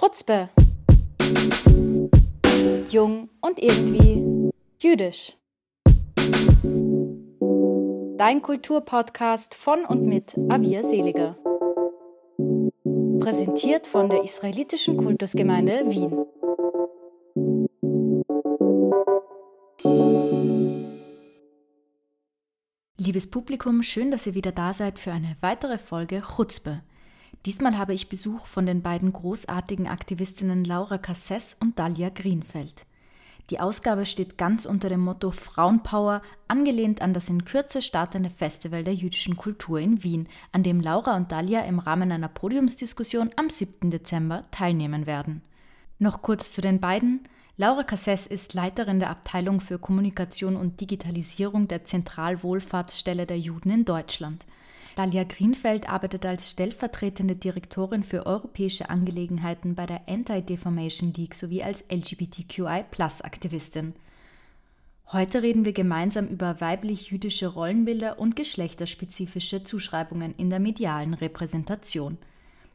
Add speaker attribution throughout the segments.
Speaker 1: Chutzpe. Jung und irgendwie jüdisch. Dein Kulturpodcast von und mit Avia Seliger. Präsentiert von der Israelitischen Kultusgemeinde Wien. Liebes Publikum, schön, dass ihr wieder da seid für eine weitere Folge Chutzpe. Diesmal habe ich Besuch von den beiden großartigen Aktivistinnen Laura Casses und Dalia Greenfeld. Die Ausgabe steht ganz unter dem Motto Frauenpower, angelehnt an das in Kürze startende Festival der jüdischen Kultur in Wien, an dem Laura und Dalia im Rahmen einer Podiumsdiskussion am 7. Dezember teilnehmen werden. Noch kurz zu den beiden. Laura Casses ist Leiterin der Abteilung für Kommunikation und Digitalisierung der Zentralwohlfahrtsstelle der Juden in Deutschland. Dalia Greenfeld arbeitet als stellvertretende Direktorin für europäische Angelegenheiten bei der Anti-Defamation League sowie als LGBTQI-Aktivistin. Heute reden wir gemeinsam über weiblich-jüdische Rollenbilder und geschlechterspezifische Zuschreibungen in der medialen Repräsentation.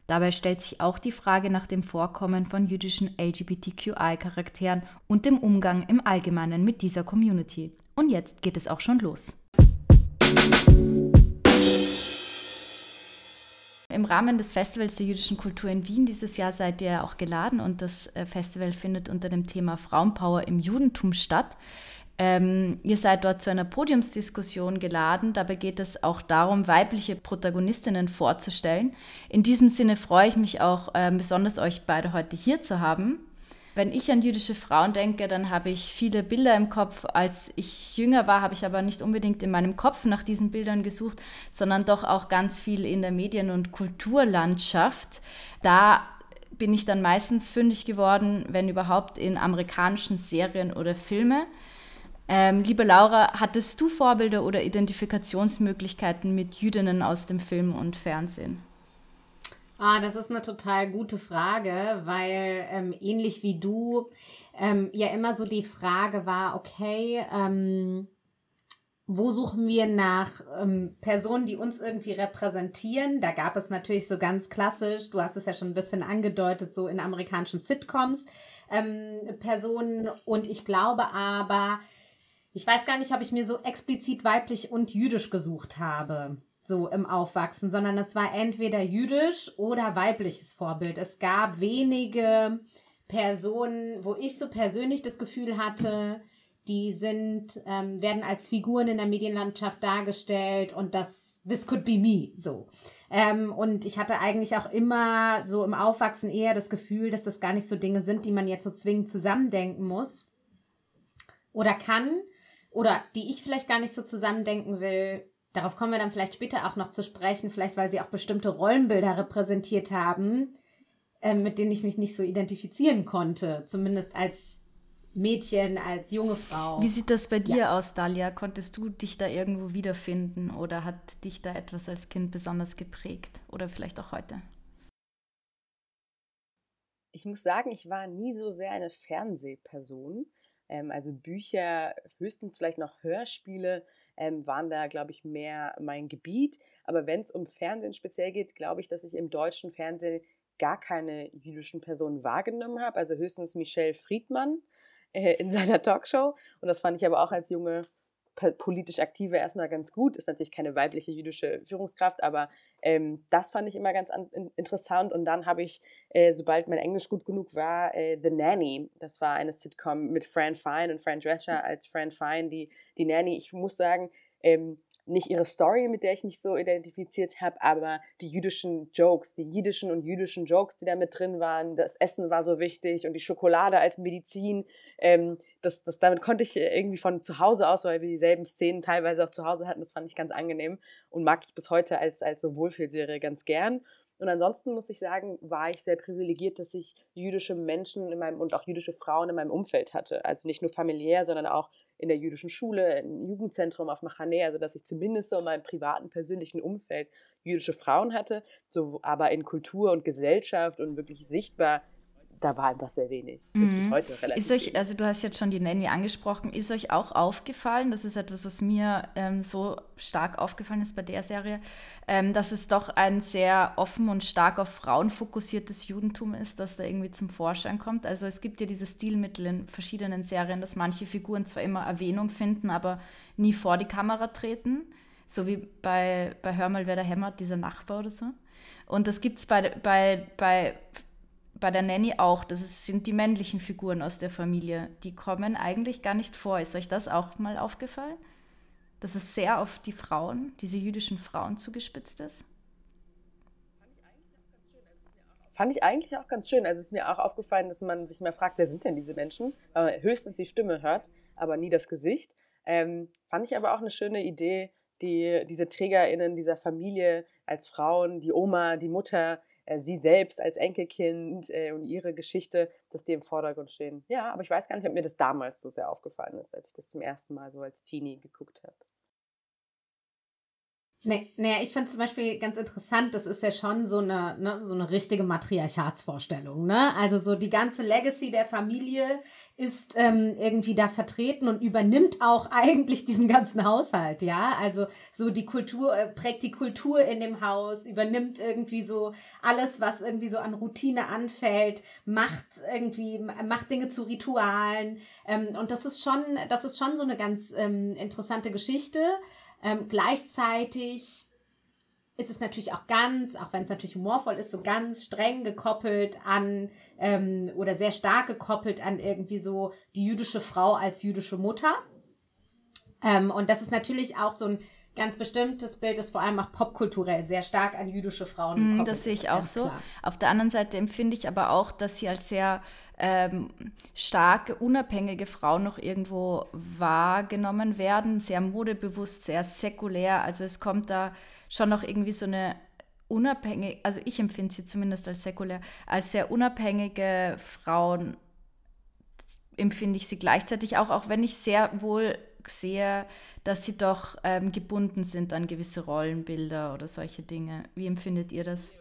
Speaker 1: Dabei stellt sich auch die Frage nach dem Vorkommen von jüdischen LGBTQI-Charakteren und dem Umgang im Allgemeinen mit dieser Community. Und jetzt geht es auch schon los. Im Rahmen des Festivals der jüdischen Kultur in Wien dieses Jahr seid ihr auch geladen und das äh, Festival findet unter dem Thema Frauenpower im Judentum statt. Ähm, ihr seid dort zu einer Podiumsdiskussion geladen. Dabei geht es auch darum, weibliche Protagonistinnen vorzustellen. In diesem Sinne freue ich mich auch äh, besonders, euch beide heute hier zu haben. Wenn ich an jüdische Frauen denke, dann habe ich viele Bilder im Kopf. Als ich jünger war, habe ich aber nicht unbedingt in meinem Kopf nach diesen Bildern gesucht, sondern doch auch ganz viel in der Medien- und Kulturlandschaft. Da bin ich dann meistens fündig geworden, wenn überhaupt in amerikanischen Serien oder Filme. Ähm, liebe Laura, hattest du Vorbilder oder Identifikationsmöglichkeiten mit Jüdinnen aus dem Film und Fernsehen?
Speaker 2: Ah, das ist eine total gute Frage, weil ähm, ähnlich wie du ähm, ja immer so die Frage war, okay, ähm, wo suchen wir nach ähm, Personen, die uns irgendwie repräsentieren? Da gab es natürlich so ganz klassisch, du hast es ja schon ein bisschen angedeutet, so in amerikanischen Sitcoms ähm, Personen. Und ich glaube aber, ich weiß gar nicht, ob ich mir so explizit weiblich und jüdisch gesucht habe so im Aufwachsen, sondern es war entweder jüdisch oder weibliches Vorbild. Es gab wenige Personen, wo ich so persönlich das Gefühl hatte, die sind, ähm, werden als Figuren in der Medienlandschaft dargestellt und das, this could be me, so. Ähm, und ich hatte eigentlich auch immer so im Aufwachsen eher das Gefühl, dass das gar nicht so Dinge sind, die man jetzt so zwingend zusammendenken muss oder kann oder die ich vielleicht gar nicht so zusammendenken will, Darauf kommen wir dann vielleicht später auch noch zu sprechen, vielleicht weil sie auch bestimmte Rollenbilder repräsentiert haben, äh, mit denen ich mich nicht so identifizieren konnte, zumindest als Mädchen, als junge Frau.
Speaker 1: Wie sieht das bei dir ja. aus, Dalia? Konntest du dich da irgendwo wiederfinden oder hat dich da etwas als Kind besonders geprägt oder vielleicht auch heute?
Speaker 3: Ich muss sagen, ich war nie so sehr eine Fernsehperson. Ähm, also Bücher, höchstens vielleicht noch Hörspiele ähm, waren da, glaube ich, mehr mein Gebiet. Aber wenn es um Fernsehen speziell geht, glaube ich, dass ich im deutschen Fernsehen gar keine jüdischen Personen wahrgenommen habe. Also höchstens Michelle Friedmann äh, in seiner Talkshow. Und das fand ich aber auch als junge politisch aktive erstmal ganz gut. Ist natürlich keine weibliche jüdische Führungskraft, aber ähm, das fand ich immer ganz an, in, interessant. Und dann habe ich, äh, sobald mein Englisch gut genug war, äh, The Nanny. Das war eine Sitcom mit Fran Fine und Fran Drescher als Fran Fine, die, die Nanny. Ich muss sagen, ähm, nicht ihre Story, mit der ich mich so identifiziert habe, aber die jüdischen Jokes, die jiddischen und jüdischen Jokes, die da mit drin waren. Das Essen war so wichtig und die Schokolade als Medizin. Ähm, das, das, damit konnte ich irgendwie von zu Hause aus, weil wir dieselben Szenen teilweise auch zu Hause hatten. Das fand ich ganz angenehm und mag ich bis heute als, als so Wohlfühlserie ganz gern. Und ansonsten muss ich sagen, war ich sehr privilegiert, dass ich jüdische Menschen in meinem und auch jüdische Frauen in meinem Umfeld hatte. Also nicht nur familiär, sondern auch in der jüdischen Schule, im Jugendzentrum auf Machane, also dass ich zumindest so in meinem privaten, persönlichen Umfeld jüdische Frauen hatte, so aber in Kultur und Gesellschaft und wirklich sichtbar da war einfach sehr wenig. Mhm. Ist bis heute relativ
Speaker 1: ist euch, Also du hast jetzt schon die Nanny angesprochen. Ist euch auch aufgefallen, das ist etwas, was mir ähm, so stark aufgefallen ist bei der Serie, ähm, dass es doch ein sehr offen und stark auf Frauen fokussiertes Judentum ist, das da irgendwie zum Vorschein kommt. Also es gibt ja dieses Stilmittel in verschiedenen Serien, dass manche Figuren zwar immer Erwähnung finden, aber nie vor die Kamera treten. So wie bei, bei Hör mal, wer da hämmert, dieser Nachbar oder so. Und das gibt es bei, bei, bei bei der Nanny auch. Das sind die männlichen Figuren aus der Familie. Die kommen eigentlich gar nicht vor. Ist euch das auch mal aufgefallen? Dass es sehr auf die Frauen, diese jüdischen Frauen zugespitzt ist?
Speaker 3: Fand ich eigentlich auch ganz schön. Also es ist mir auch aufgefallen, dass man sich mal fragt, wer sind denn diese Menschen? Weil man höchstens die Stimme hört, aber nie das Gesicht. Ähm, fand ich aber auch eine schöne Idee, die, diese TrägerInnen dieser Familie als Frauen, die Oma, die Mutter, sie selbst als Enkelkind äh, und ihre Geschichte, dass die im Vordergrund stehen. Ja, aber ich weiß gar nicht, ob mir das damals so sehr aufgefallen ist, als ich das zum ersten Mal so als Teenie geguckt habe.
Speaker 2: Nee, nee, ich finde zum Beispiel ganz interessant, das ist ja schon so eine, ne, so eine richtige Matriarchatsvorstellung. Ne? Also so die ganze Legacy der Familie ist ähm, irgendwie da vertreten und übernimmt auch eigentlich diesen ganzen Haushalt, ja. Also so die Kultur, äh, prägt die Kultur in dem Haus, übernimmt irgendwie so alles, was irgendwie so an Routine anfällt, macht irgendwie, macht Dinge zu Ritualen. Ähm, und das ist schon, das ist schon so eine ganz ähm, interessante Geschichte. Ähm, gleichzeitig ist es natürlich auch ganz, auch wenn es natürlich humorvoll ist, so ganz streng gekoppelt an ähm, oder sehr stark gekoppelt an irgendwie so die jüdische Frau als jüdische Mutter. Ähm, und das ist natürlich auch so ein ganz bestimmtes Bild, das vor allem auch popkulturell sehr stark an jüdische Frauen
Speaker 1: mm, gekoppelt Das sehe ich auch so. Klar. Auf der anderen Seite empfinde ich aber auch, dass sie als sehr ähm, starke, unabhängige Frau noch irgendwo wahrgenommen werden, sehr modebewusst, sehr säkulär. Also es kommt da schon noch irgendwie so eine unabhängige, also ich empfinde sie zumindest als säkulär, als sehr unabhängige Frauen empfinde ich sie gleichzeitig auch, auch wenn ich sehr wohl sehe, dass sie doch ähm, gebunden sind an gewisse Rollenbilder oder solche Dinge. Wie empfindet ihr das?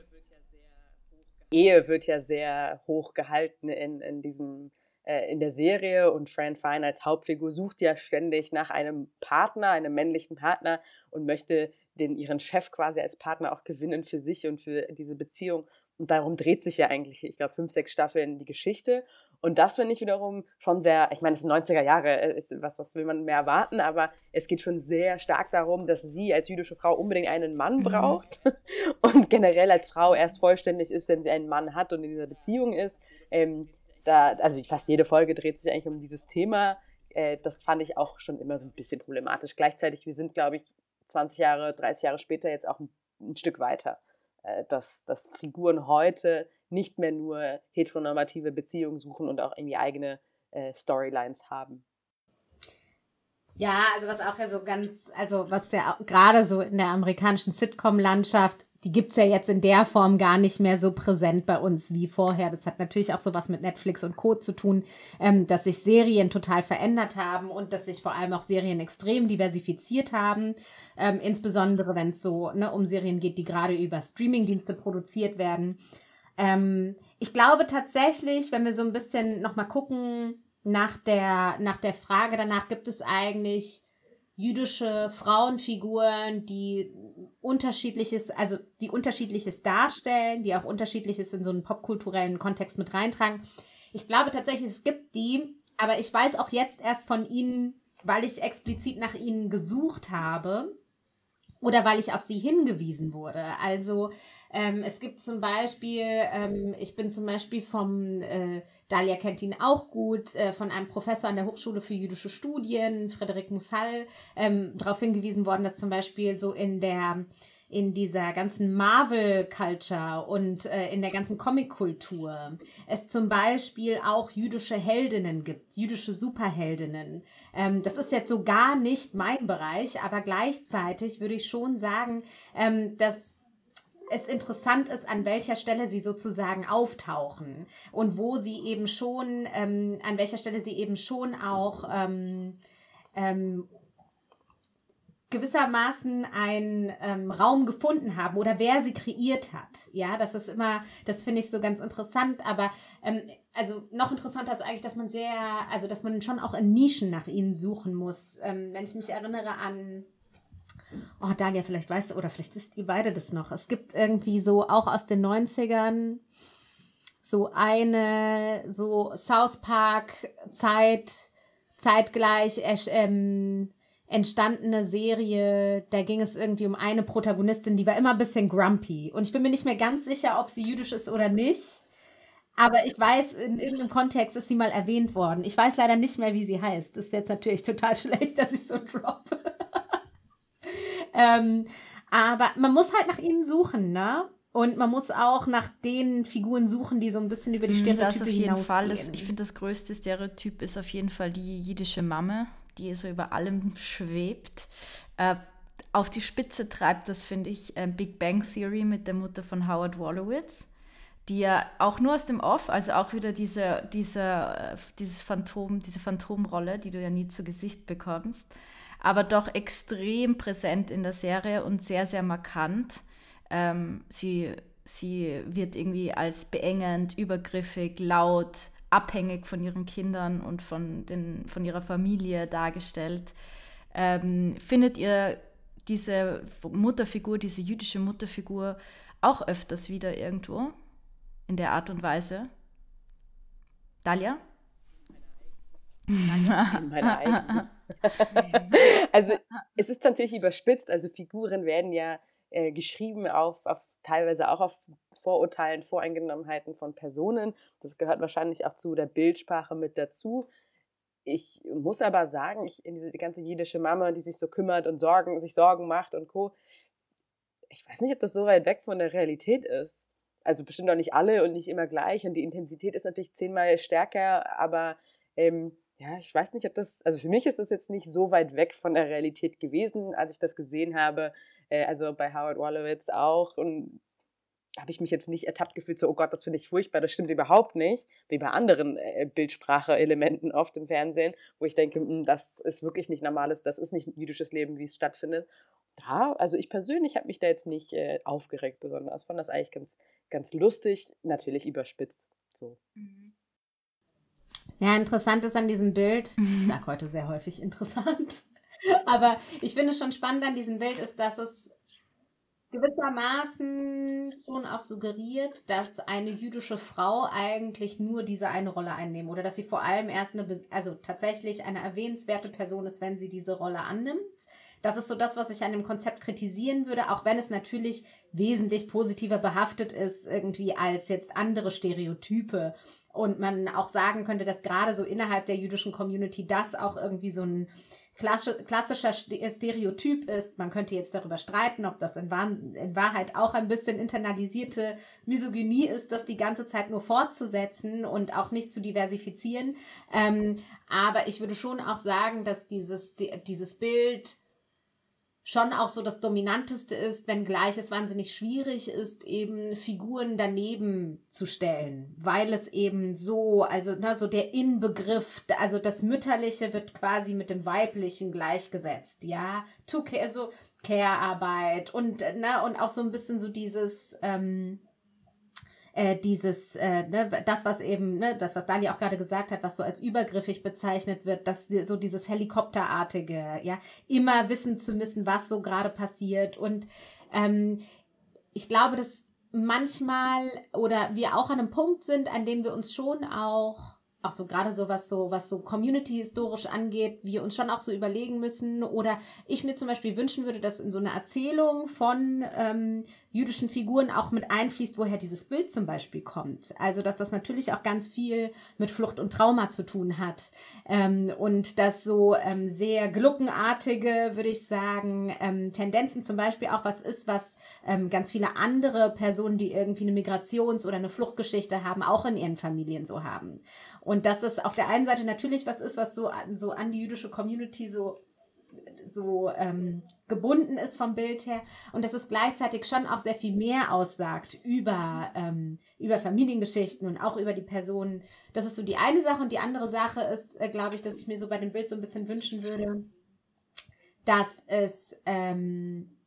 Speaker 3: Ehe wird ja sehr hoch gehalten in, in diesem äh, in der Serie und Fran Fine als Hauptfigur sucht ja ständig nach einem Partner, einem männlichen Partner und möchte den ihren Chef quasi als Partner auch gewinnen für sich und für diese Beziehung. Und darum dreht sich ja eigentlich, ich glaube, fünf, sechs Staffeln die Geschichte. Und das finde ich wiederum schon sehr, ich meine, es sind 90er Jahre, äh, ist was, was will man mehr erwarten, aber es geht schon sehr stark darum, dass sie als jüdische Frau unbedingt einen Mann mhm. braucht mhm. und generell als Frau erst vollständig ist, wenn sie einen Mann hat und in dieser Beziehung ist. Ähm, da, also fast jede Folge dreht sich eigentlich um dieses Thema. Äh, das fand ich auch schon immer so ein bisschen problematisch. Gleichzeitig, wir sind, glaube ich, 20 Jahre, 30 Jahre später jetzt auch ein, ein Stück weiter. Äh, dass, dass Figuren heute nicht mehr nur heteronormative Beziehungen suchen und auch irgendwie eigene äh, Storylines haben.
Speaker 2: Ja, also was auch ja so ganz, also was ja gerade so in der amerikanischen Sitcom-Landschaft, die gibt es ja jetzt in der Form gar nicht mehr so präsent bei uns wie vorher. Das hat natürlich auch so was mit Netflix und Co. zu tun, ähm, dass sich Serien total verändert haben und dass sich vor allem auch Serien extrem diversifiziert haben. Ähm, insbesondere wenn es so ne, um Serien geht, die gerade über Streamingdienste produziert werden. Ähm, ich glaube tatsächlich, wenn wir so ein bisschen nochmal gucken, nach der, nach der Frage danach, gibt es eigentlich jüdische Frauenfiguren, die unterschiedliches, also die unterschiedliches darstellen, die auch unterschiedliches in so einen popkulturellen Kontext mit reintragen. Ich glaube tatsächlich, es gibt die, aber ich weiß auch jetzt erst von ihnen, weil ich explizit nach ihnen gesucht habe oder weil ich auf sie hingewiesen wurde. Also ähm, es gibt zum Beispiel, ähm, ich bin zum Beispiel vom, äh, Dalia kennt ihn auch gut, äh, von einem Professor an der Hochschule für jüdische Studien, Frederik Musal, ähm, darauf hingewiesen worden, dass zum Beispiel so in der in dieser ganzen Marvel-Culture und äh, in der ganzen Comic-Kultur es zum Beispiel auch jüdische Heldinnen gibt, jüdische Superheldinnen. Ähm, das ist jetzt so gar nicht mein Bereich, aber gleichzeitig würde ich schon sagen, ähm, dass es interessant ist, an welcher Stelle sie sozusagen auftauchen und wo sie eben schon, ähm, an welcher Stelle sie eben schon auch ähm, ähm, gewissermaßen einen ähm, Raum gefunden haben oder wer sie kreiert hat. Ja, das ist immer, das finde ich so ganz interessant, aber ähm, also noch interessanter ist eigentlich, dass man sehr, also dass man schon auch in Nischen nach ihnen suchen muss. Ähm, wenn ich mich erinnere an Oh, Daniel, vielleicht weißt du, oder vielleicht wisst ihr beide das noch. Es gibt irgendwie so auch aus den 90ern so eine so South Park Zeit zeitgleich ähm, entstandene Serie, da ging es irgendwie um eine Protagonistin, die war immer ein bisschen grumpy und ich bin mir nicht mehr ganz sicher, ob sie jüdisch ist oder nicht. Aber ich weiß, in irgendeinem Kontext ist sie mal erwähnt worden. Ich weiß leider nicht mehr, wie sie heißt. Das ist jetzt natürlich total schlecht, dass ich so droppe. Ähm, aber man muss halt nach ihnen suchen, ne? Und man muss auch nach den Figuren suchen, die so ein bisschen über die Stereotype
Speaker 1: das auf jeden Fall. Das, ich finde, das größte Stereotyp ist auf jeden Fall die jiddische Mamme, die so über allem schwebt. Äh, auf die Spitze treibt das, finde ich, äh, Big Bang Theory mit der Mutter von Howard Wolowitz, die ja auch nur aus dem Off, also auch wieder diese, diese, äh, dieses Phantom, diese Phantomrolle, die du ja nie zu Gesicht bekommst, aber doch extrem präsent in der Serie und sehr, sehr markant ähm, sie, sie wird irgendwie als beengend, übergriffig, laut, abhängig von ihren Kindern und von, den, von ihrer Familie dargestellt. Ähm, findet ihr diese Mutterfigur, diese jüdische Mutterfigur auch öfters wieder irgendwo in der Art und Weise? Dalia?
Speaker 3: In meiner eigenen. also es ist natürlich überspitzt, also Figuren werden ja äh, geschrieben auf, auf teilweise auch auf Vorurteilen, Voreingenommenheiten von Personen. Das gehört wahrscheinlich auch zu der Bildsprache mit dazu. Ich muss aber sagen, ich, diese die ganze jiddische Mama, die sich so kümmert und Sorgen, sich Sorgen macht und Co. Ich weiß nicht, ob das so weit weg von der Realität ist. Also bestimmt auch nicht alle und nicht immer gleich. Und die Intensität ist natürlich zehnmal stärker, aber ähm, ja, ich weiß nicht, ob das, also für mich ist das jetzt nicht so weit weg von der Realität gewesen, als ich das gesehen habe äh, also bei Howard Wolowitz auch. Und da habe ich mich jetzt nicht ertappt gefühlt, so, oh Gott, das finde ich furchtbar, das stimmt überhaupt nicht, wie bei anderen äh, Bildsprache-Elementen oft im Fernsehen, wo ich denke, mh, hm, das ist wirklich nicht normales, das ist nicht jüdisches Leben, wie es stattfindet. Da, also ich persönlich habe mich da jetzt nicht äh, aufgeregt besonders, fand das eigentlich ganz, ganz lustig, natürlich überspitzt. So. Mhm.
Speaker 2: Ja, interessant ist an diesem Bild, ich sage heute sehr häufig interessant, Aber ich finde es schon spannend an diesem Bild ist, dass es gewissermaßen schon auch suggeriert, dass eine jüdische Frau eigentlich nur diese eine Rolle einnehmen oder dass sie vor allem erst eine, also tatsächlich eine erwähnenswerte Person ist, wenn sie diese Rolle annimmt. Das ist so das, was ich an dem Konzept kritisieren würde, auch wenn es natürlich wesentlich positiver behaftet ist, irgendwie als jetzt andere Stereotype. Und man auch sagen könnte, dass gerade so innerhalb der jüdischen Community das auch irgendwie so ein klassischer Stereotyp ist. Man könnte jetzt darüber streiten, ob das in, Wahrheit auch ein bisschen internalisierte Misogynie ist, das die ganze Zeit nur fortzusetzen und auch nicht zu diversifizieren. Ähm, aber ich würde schon auch sagen, dass dieses, dieses Bild schon auch so das Dominanteste ist, wenngleich es wahnsinnig schwierig ist, eben Figuren daneben zu stellen, weil es eben so, also ne, so der Inbegriff, also das Mütterliche wird quasi mit dem Weiblichen gleichgesetzt, ja, to care, also Care-Arbeit und, ne, und auch so ein bisschen so dieses, ähm, äh, dieses, äh, ne, das, was eben, ne, das, was Dali auch gerade gesagt hat, was so als übergriffig bezeichnet wird, dass so dieses Helikopterartige, ja, immer wissen zu müssen, was so gerade passiert. Und ähm, ich glaube, dass manchmal oder wir auch an einem Punkt sind, an dem wir uns schon auch auch so gerade so was so was so Community historisch angeht, wir uns schon auch so überlegen müssen oder ich mir zum Beispiel wünschen würde, dass in so eine Erzählung von ähm, jüdischen Figuren auch mit einfließt, woher dieses Bild zum Beispiel kommt. Also dass das natürlich auch ganz viel mit Flucht und Trauma zu tun hat ähm, und dass so ähm, sehr gluckenartige, würde ich sagen, ähm, Tendenzen zum Beispiel auch was ist, was ähm, ganz viele andere Personen, die irgendwie eine Migrations- oder eine Fluchtgeschichte haben, auch in ihren Familien so haben. Und dass das auf der einen Seite natürlich was ist, was so, so an die jüdische Community so so ähm, gebunden ist vom Bild her und dass es gleichzeitig schon auch sehr viel mehr aussagt über, ähm, über Familiengeschichten und auch über die Personen. Das ist so die eine Sache und die andere Sache ist, äh, glaube ich, dass ich mir so bei dem Bild so ein bisschen wünschen würde, dass es, ähm,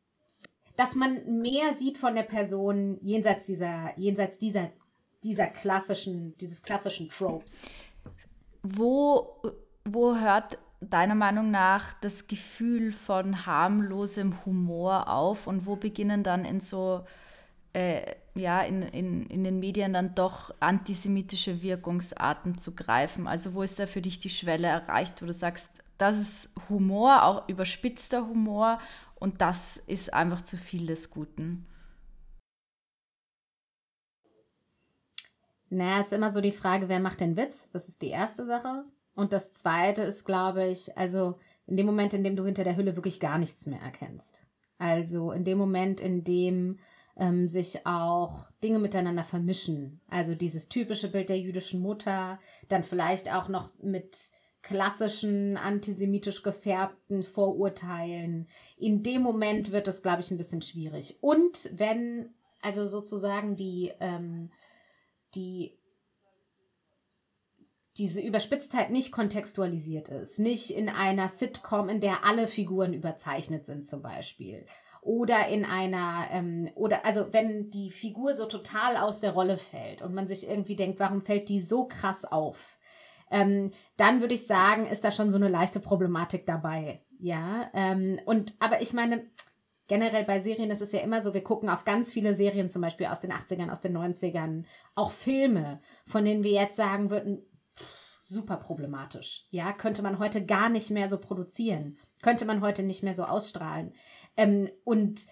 Speaker 2: dass man mehr sieht von der Person jenseits dieser, jenseits dieser, dieser klassischen, dieses klassischen Tropes.
Speaker 1: Wo, wo hört deiner Meinung nach das Gefühl von harmlosem Humor auf und wo beginnen dann in so äh, ja, in, in, in den Medien dann doch antisemitische Wirkungsarten zu greifen? Also wo ist da für dich die Schwelle erreicht, wo du sagst, das ist Humor, auch überspitzter Humor und das ist einfach zu viel des Guten?
Speaker 2: Naja, ist immer so die Frage, wer macht den Witz? Das ist die erste Sache. Und das zweite ist, glaube ich, also in dem Moment, in dem du hinter der Hülle wirklich gar nichts mehr erkennst. Also in dem Moment, in dem ähm, sich auch Dinge miteinander vermischen. Also dieses typische Bild der jüdischen Mutter, dann vielleicht auch noch mit klassischen antisemitisch gefärbten Vorurteilen. In dem Moment wird es, glaube ich, ein bisschen schwierig. Und wenn also sozusagen die, ähm, die diese Überspitztheit nicht kontextualisiert ist, nicht in einer Sitcom, in der alle Figuren überzeichnet sind zum Beispiel, oder in einer, ähm, oder also wenn die Figur so total aus der Rolle fällt und man sich irgendwie denkt, warum fällt die so krass auf? Ähm, dann würde ich sagen, ist da schon so eine leichte Problematik dabei. Ja, ähm, und aber ich meine, generell bei Serien ist es ja immer so, wir gucken auf ganz viele Serien, zum Beispiel aus den 80ern, aus den 90ern, auch Filme, von denen wir jetzt sagen würden, super problematisch. Ja, könnte man heute gar nicht mehr so produzieren, könnte man heute nicht mehr so ausstrahlen. Ähm, und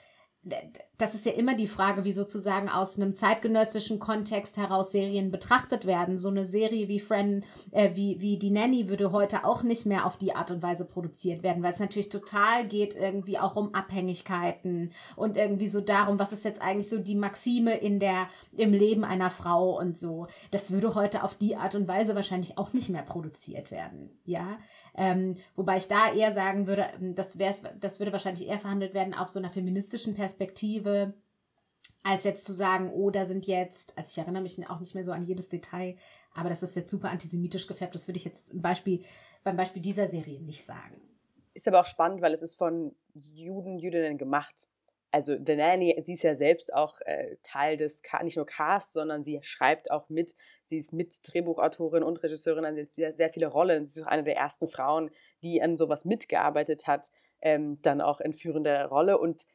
Speaker 2: das ist ja immer die Frage, wie sozusagen aus einem zeitgenössischen Kontext heraus Serien betrachtet werden. So eine Serie wie Friend, äh, wie, wie die Nanny würde heute auch nicht mehr auf die Art und Weise produziert werden, weil es natürlich total geht irgendwie auch um Abhängigkeiten und irgendwie so darum, was ist jetzt eigentlich so die Maxime in der, im Leben einer Frau und so. Das würde heute auf die Art und Weise wahrscheinlich auch nicht mehr produziert werden. Ja, ähm, wobei ich da eher sagen würde, ähm, das, wär's, das würde wahrscheinlich eher verhandelt werden auf so einer feministischen Perspektive, als jetzt zu sagen, oh, da sind jetzt, also ich erinnere mich auch nicht mehr so an jedes Detail, aber das ist jetzt super antisemitisch gefärbt, das würde ich jetzt im Beispiel, beim Beispiel dieser Serie nicht sagen.
Speaker 3: Ist aber auch spannend, weil es ist von Juden, Jüdinnen gemacht also The Nanny, sie ist ja selbst auch äh, Teil des, nicht nur Casts, sondern sie schreibt auch mit. Sie ist mit Drehbuchautorin und Regisseurin, also sie sehr viele Rollen. Sie ist auch eine der ersten Frauen, die an sowas mitgearbeitet hat, ähm, dann auch in führender Rolle. Und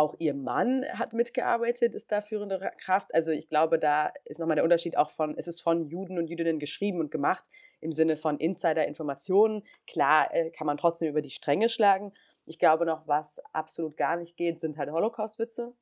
Speaker 3: auch ihr Mann hat mitgearbeitet, ist da führende Kraft. Also ich glaube, da ist nochmal der Unterschied auch von, es ist von Juden und Jüdinnen geschrieben und gemacht im Sinne von Insider-Informationen. Klar äh, kann man trotzdem über die Stränge schlagen, ich glaube noch, was absolut gar nicht geht, sind halt Holocaust-Witze.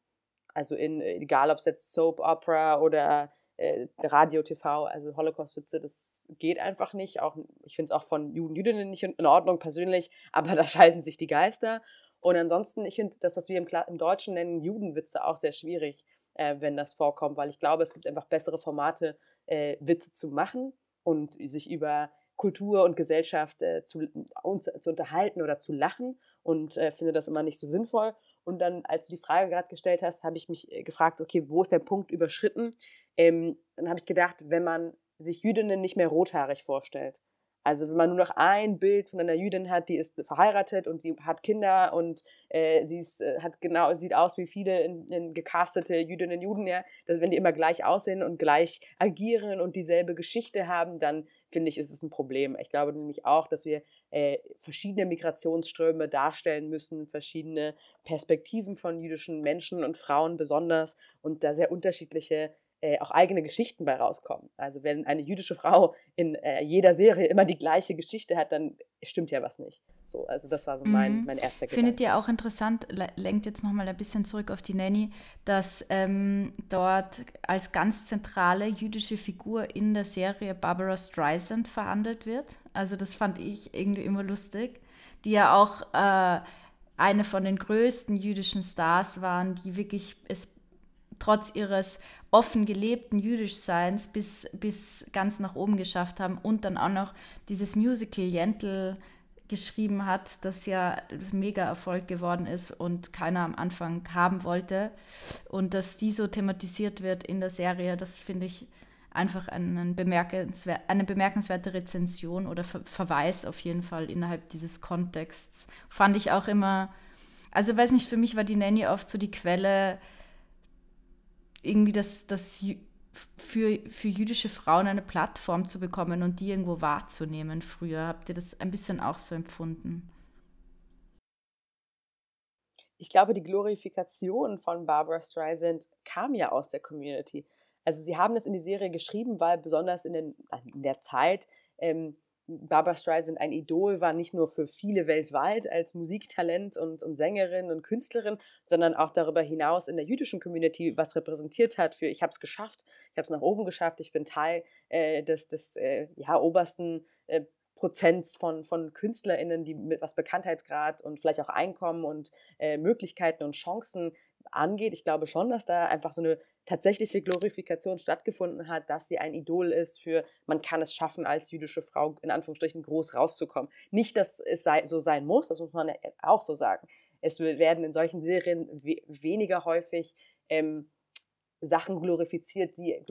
Speaker 3: Also in, egal ob es jetzt Soap Opera oder äh, Radio, TV, also Holocaust-Witze, das geht einfach nicht. Auch, ich finde es auch von Juden, Jüdinnen nicht in Ordnung persönlich, aber da schalten sich die Geister. Und ansonsten, ich finde das, was wir im, im, Deutschen nennen, Judenwitze, auch sehr schwierig, äh, wenn das vorkommt, weil ich glaube, es gibt einfach bessere Formate, äh, Witze zu machen und sich über Kultur und Gesellschaft äh, zu, uns, zu unterhalten oder zu lachen und äh, finde das immer nicht so sinnvoll. Und dann, als du die Frage gerade gestellt hast, habe ich mich äh, gefragt, okay, wo ist der Punkt überschritten? Ähm, dann habe ich gedacht, wenn man sich Jüdinnen nicht mehr rothaarig vorstellt. Also wenn man nur noch ein Bild von einer Jüdin hat, die ist verheiratet und sie hat Kinder und äh, sie ist, äh, hat genau, sieht aus wie viele in, in gecastete Jüdinnen und Juden, ja, dass wenn die immer gleich aussehen und gleich agieren und dieselbe Geschichte haben, dann finde ich, ist es ein Problem. Ich glaube nämlich auch, dass wir äh, verschiedene Migrationsströme darstellen müssen, verschiedene Perspektiven von jüdischen Menschen und Frauen besonders und da sehr unterschiedliche äh, auch eigene Geschichten bei rauskommen. Also wenn eine jüdische Frau in äh, jeder Serie immer die gleiche Geschichte hat, dann stimmt ja was nicht. So, also das war so mein, mhm. mein erster
Speaker 1: Gedanke. Findet ihr auch interessant, lenkt jetzt nochmal ein bisschen zurück auf die Nanny, dass ähm, dort als ganz zentrale jüdische Figur in der Serie Barbara Streisand verhandelt wird. Also das fand ich irgendwie immer lustig, die ja auch äh, eine von den größten jüdischen Stars waren, die wirklich es trotz ihres offen gelebten Jüdischseins bis, bis ganz nach oben geschafft haben und dann auch noch dieses Musical Jentel geschrieben hat, das ja mega Erfolg geworden ist und keiner am Anfang haben wollte. Und dass die so thematisiert wird in der Serie, das finde ich einfach einen bemerkenswer eine bemerkenswerte Rezension oder Ver Verweis auf jeden Fall innerhalb dieses Kontexts. Fand ich auch immer, also weiß nicht, für mich war die Nanny oft so die Quelle, irgendwie das, das für, für jüdische Frauen eine Plattform zu bekommen und die irgendwo wahrzunehmen früher. Habt ihr das ein bisschen auch so empfunden?
Speaker 3: Ich glaube, die Glorifikation von Barbara Streisand kam ja aus der Community. Also sie haben es in die Serie geschrieben, weil besonders in, den, in der Zeit ähm, Barbara Streisand ein Idol war, nicht nur für viele weltweit als Musiktalent und, und Sängerin und Künstlerin, sondern auch darüber hinaus in der jüdischen Community was repräsentiert hat für ich habe es geschafft, ich habe es nach oben geschafft, ich bin Teil äh, des, des äh, ja, obersten äh, Prozents von, von KünstlerInnen, die mit was Bekanntheitsgrad und vielleicht auch Einkommen und äh, Möglichkeiten und Chancen angeht. Ich glaube schon, dass da einfach so eine tatsächliche Glorifikation stattgefunden hat, dass sie ein Idol ist für, man kann es schaffen, als jüdische Frau in Anführungsstrichen groß rauszukommen. Nicht, dass es so sein muss, das muss man auch so sagen. Es werden in solchen Serien we weniger häufig ähm, Sachen glorifiziert, die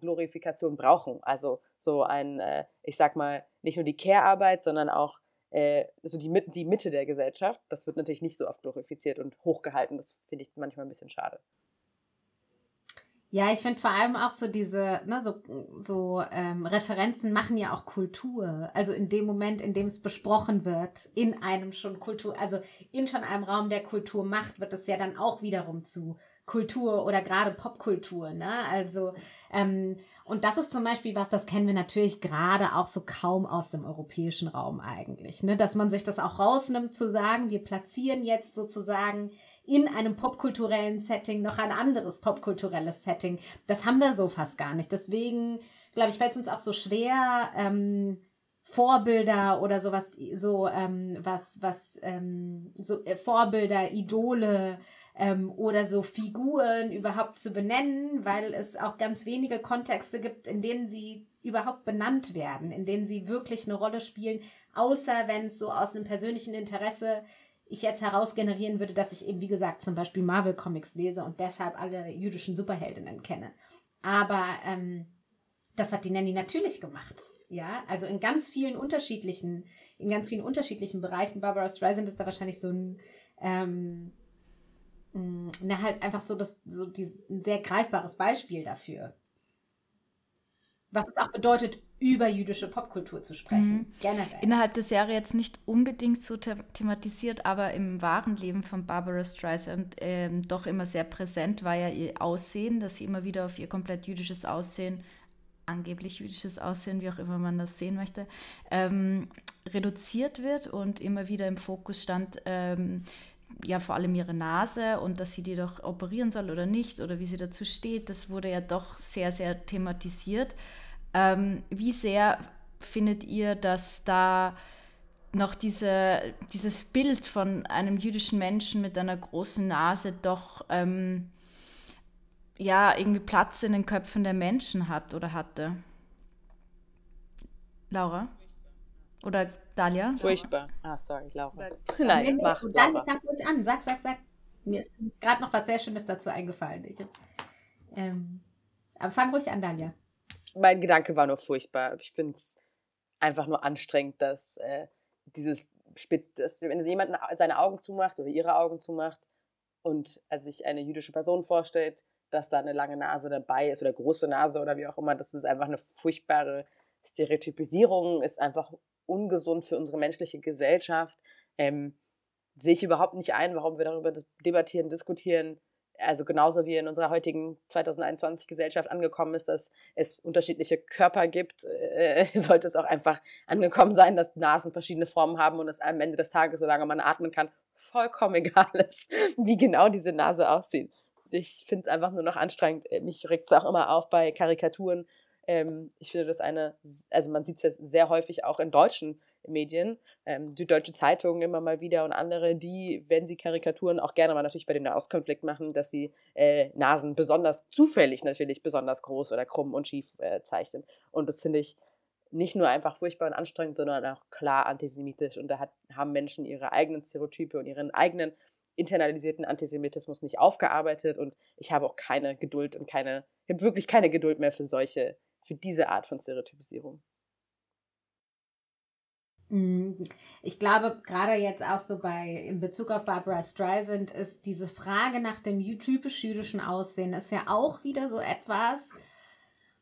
Speaker 3: Glorifikation brauchen. Also so ein, äh, ich sag mal, nicht nur die Care-Arbeit, sondern auch äh, so die, die Mitte der Gesellschaft. Das wird natürlich nicht so oft glorifiziert und hochgehalten. Das finde ich manchmal ein bisschen schade.
Speaker 2: Ja, ich finde vor allem auch so diese, ne, so, so ähm, Referenzen machen ja auch Kultur. Also in dem Moment, in dem es besprochen wird, in einem schon Kultur, also in schon einem Raum der Kultur macht, wird es ja dann auch wiederum zu Kultur oder gerade Popkultur. Ne? Also, ähm, und das ist zum Beispiel was, das kennen wir natürlich gerade auch so kaum aus dem europäischen Raum eigentlich. Ne? Dass man sich das auch rausnimmt zu sagen, wir platzieren jetzt sozusagen in einem popkulturellen Setting noch ein anderes popkulturelles Setting. Das haben wir so fast gar nicht. Deswegen, glaube ich, fällt es uns auch so schwer, ähm, Vorbilder oder sowas, so ähm, was, was, ähm, so äh, Vorbilder, Idole, ähm, oder so Figuren überhaupt zu benennen, weil es auch ganz wenige Kontexte gibt, in denen sie überhaupt benannt werden, in denen sie wirklich eine Rolle spielen, außer wenn es so aus einem persönlichen Interesse ich jetzt heraus generieren würde, dass ich eben, wie gesagt, zum Beispiel Marvel Comics lese und deshalb alle jüdischen Superheldinnen kenne. Aber ähm, das hat die Nanny natürlich gemacht. Ja, also in ganz vielen unterschiedlichen, in ganz vielen unterschiedlichen Bereichen. Barbara Streisand ist da wahrscheinlich so ein ähm, na, halt einfach so, das, so die, ein sehr greifbares Beispiel dafür. Was es auch bedeutet, über jüdische Popkultur zu sprechen, mhm. generell.
Speaker 1: Innerhalb der Serie jetzt nicht unbedingt so the thematisiert, aber im wahren Leben von Barbara Streisand ähm, doch immer sehr präsent war ja ihr Aussehen, dass sie immer wieder auf ihr komplett jüdisches Aussehen, angeblich jüdisches Aussehen, wie auch immer man das sehen möchte, ähm, reduziert wird und immer wieder im Fokus stand, ähm, ja vor allem ihre Nase und dass sie die doch operieren soll oder nicht oder wie sie dazu steht, das wurde ja doch sehr, sehr thematisiert. Ähm, wie sehr findet ihr, dass da noch diese, dieses Bild von einem jüdischen Menschen mit einer großen Nase doch ähm, ja irgendwie Platz in den Köpfen der Menschen hat oder hatte? Laura? Oder Dalia?
Speaker 3: Furchtbar. Ah, sorry, Laura.
Speaker 2: Nein, nee, nee, mach. Dann fang ruhig an. Sag, sag, sag. Mir ist gerade noch was sehr Schönes dazu eingefallen. Ich, ähm, aber fang ruhig an, Dalia.
Speaker 3: Mein Gedanke war nur furchtbar. Ich finde es einfach nur anstrengend, dass äh, dieses Spitz, dass, wenn jemand seine Augen zumacht oder ihre Augen zumacht und als sich eine jüdische Person vorstellt, dass da eine lange Nase dabei ist oder große Nase oder wie auch immer, das ist einfach eine furchtbare Stereotypisierung, ist einfach ungesund für unsere menschliche Gesellschaft. Ähm, sehe ich überhaupt nicht ein, warum wir darüber debattieren, diskutieren. Also genauso wie in unserer heutigen 2021 Gesellschaft angekommen ist, dass es unterschiedliche Körper gibt, äh, sollte es auch einfach angekommen sein, dass Nasen verschiedene Formen haben und es am Ende des Tages, solange man atmen kann, vollkommen egal ist, wie genau diese Nase aussieht. Ich finde es einfach nur noch anstrengend. Mich regt es auch immer auf bei Karikaturen ähm, ich finde das eine, also man sieht es ja sehr häufig auch in deutschen Medien, ähm, die Deutsche Zeitung immer mal wieder und andere, die, wenn sie Karikaturen auch gerne mal natürlich bei den Nahostkonflikt machen, dass sie äh, Nasen besonders zufällig natürlich besonders groß oder krumm und schief äh, zeichnen. Und das finde ich nicht nur einfach furchtbar und anstrengend, sondern auch klar antisemitisch. Und da hat, haben Menschen ihre eigenen Stereotype und ihren eigenen internalisierten Antisemitismus nicht aufgearbeitet. Und ich habe auch keine Geduld und keine, ich habe wirklich keine Geduld mehr für solche für diese Art von Stereotypisierung?
Speaker 2: Mm, ich glaube, gerade jetzt auch so bei, in Bezug auf Barbara Streisand ist diese Frage nach dem typisch jüdischen Aussehen ist ja auch wieder so etwas,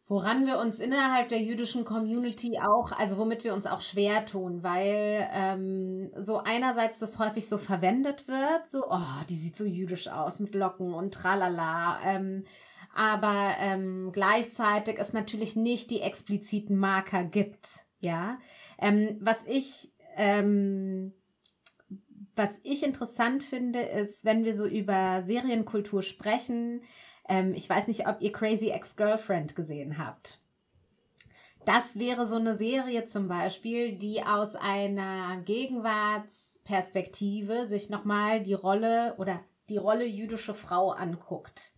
Speaker 2: woran wir uns innerhalb der jüdischen Community auch, also womit wir uns auch schwer tun, weil ähm, so einerseits das häufig so verwendet wird, so, oh, die sieht so jüdisch aus mit Locken und tralala, ähm, aber ähm, gleichzeitig es natürlich nicht die expliziten Marker gibt, ja. Ähm, was ich ähm, was ich interessant finde, ist, wenn wir so über Serienkultur sprechen, ähm, ich weiß nicht, ob ihr Crazy Ex-Girlfriend gesehen habt. Das wäre so eine Serie zum Beispiel, die aus einer Gegenwartsperspektive sich nochmal die Rolle oder die Rolle jüdische Frau anguckt.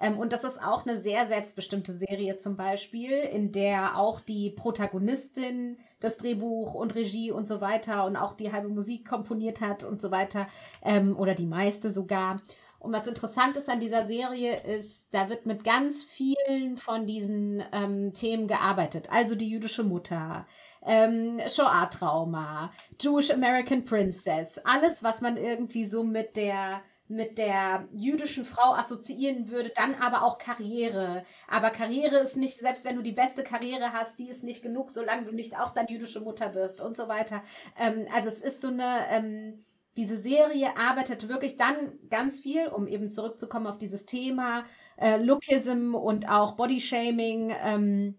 Speaker 2: Ähm, und das ist auch eine sehr selbstbestimmte Serie zum Beispiel, in der auch die Protagonistin das Drehbuch und Regie und so weiter und auch die halbe Musik komponiert hat und so weiter ähm, oder die meiste sogar. Und was interessant ist an dieser Serie ist, da wird mit ganz vielen von diesen ähm, Themen gearbeitet. Also die jüdische Mutter, ähm, Shoah-Trauma, Jewish American Princess, alles, was man irgendwie so mit der mit der jüdischen Frau assoziieren würde, dann aber auch Karriere. Aber Karriere ist nicht, selbst wenn du die beste Karriere hast, die ist nicht genug, solange du nicht auch dann jüdische Mutter wirst und so weiter. Ähm, also es ist so eine, ähm, diese Serie arbeitet wirklich dann ganz viel, um eben zurückzukommen auf dieses Thema äh, Lookism und auch Bodyshaming. Ähm,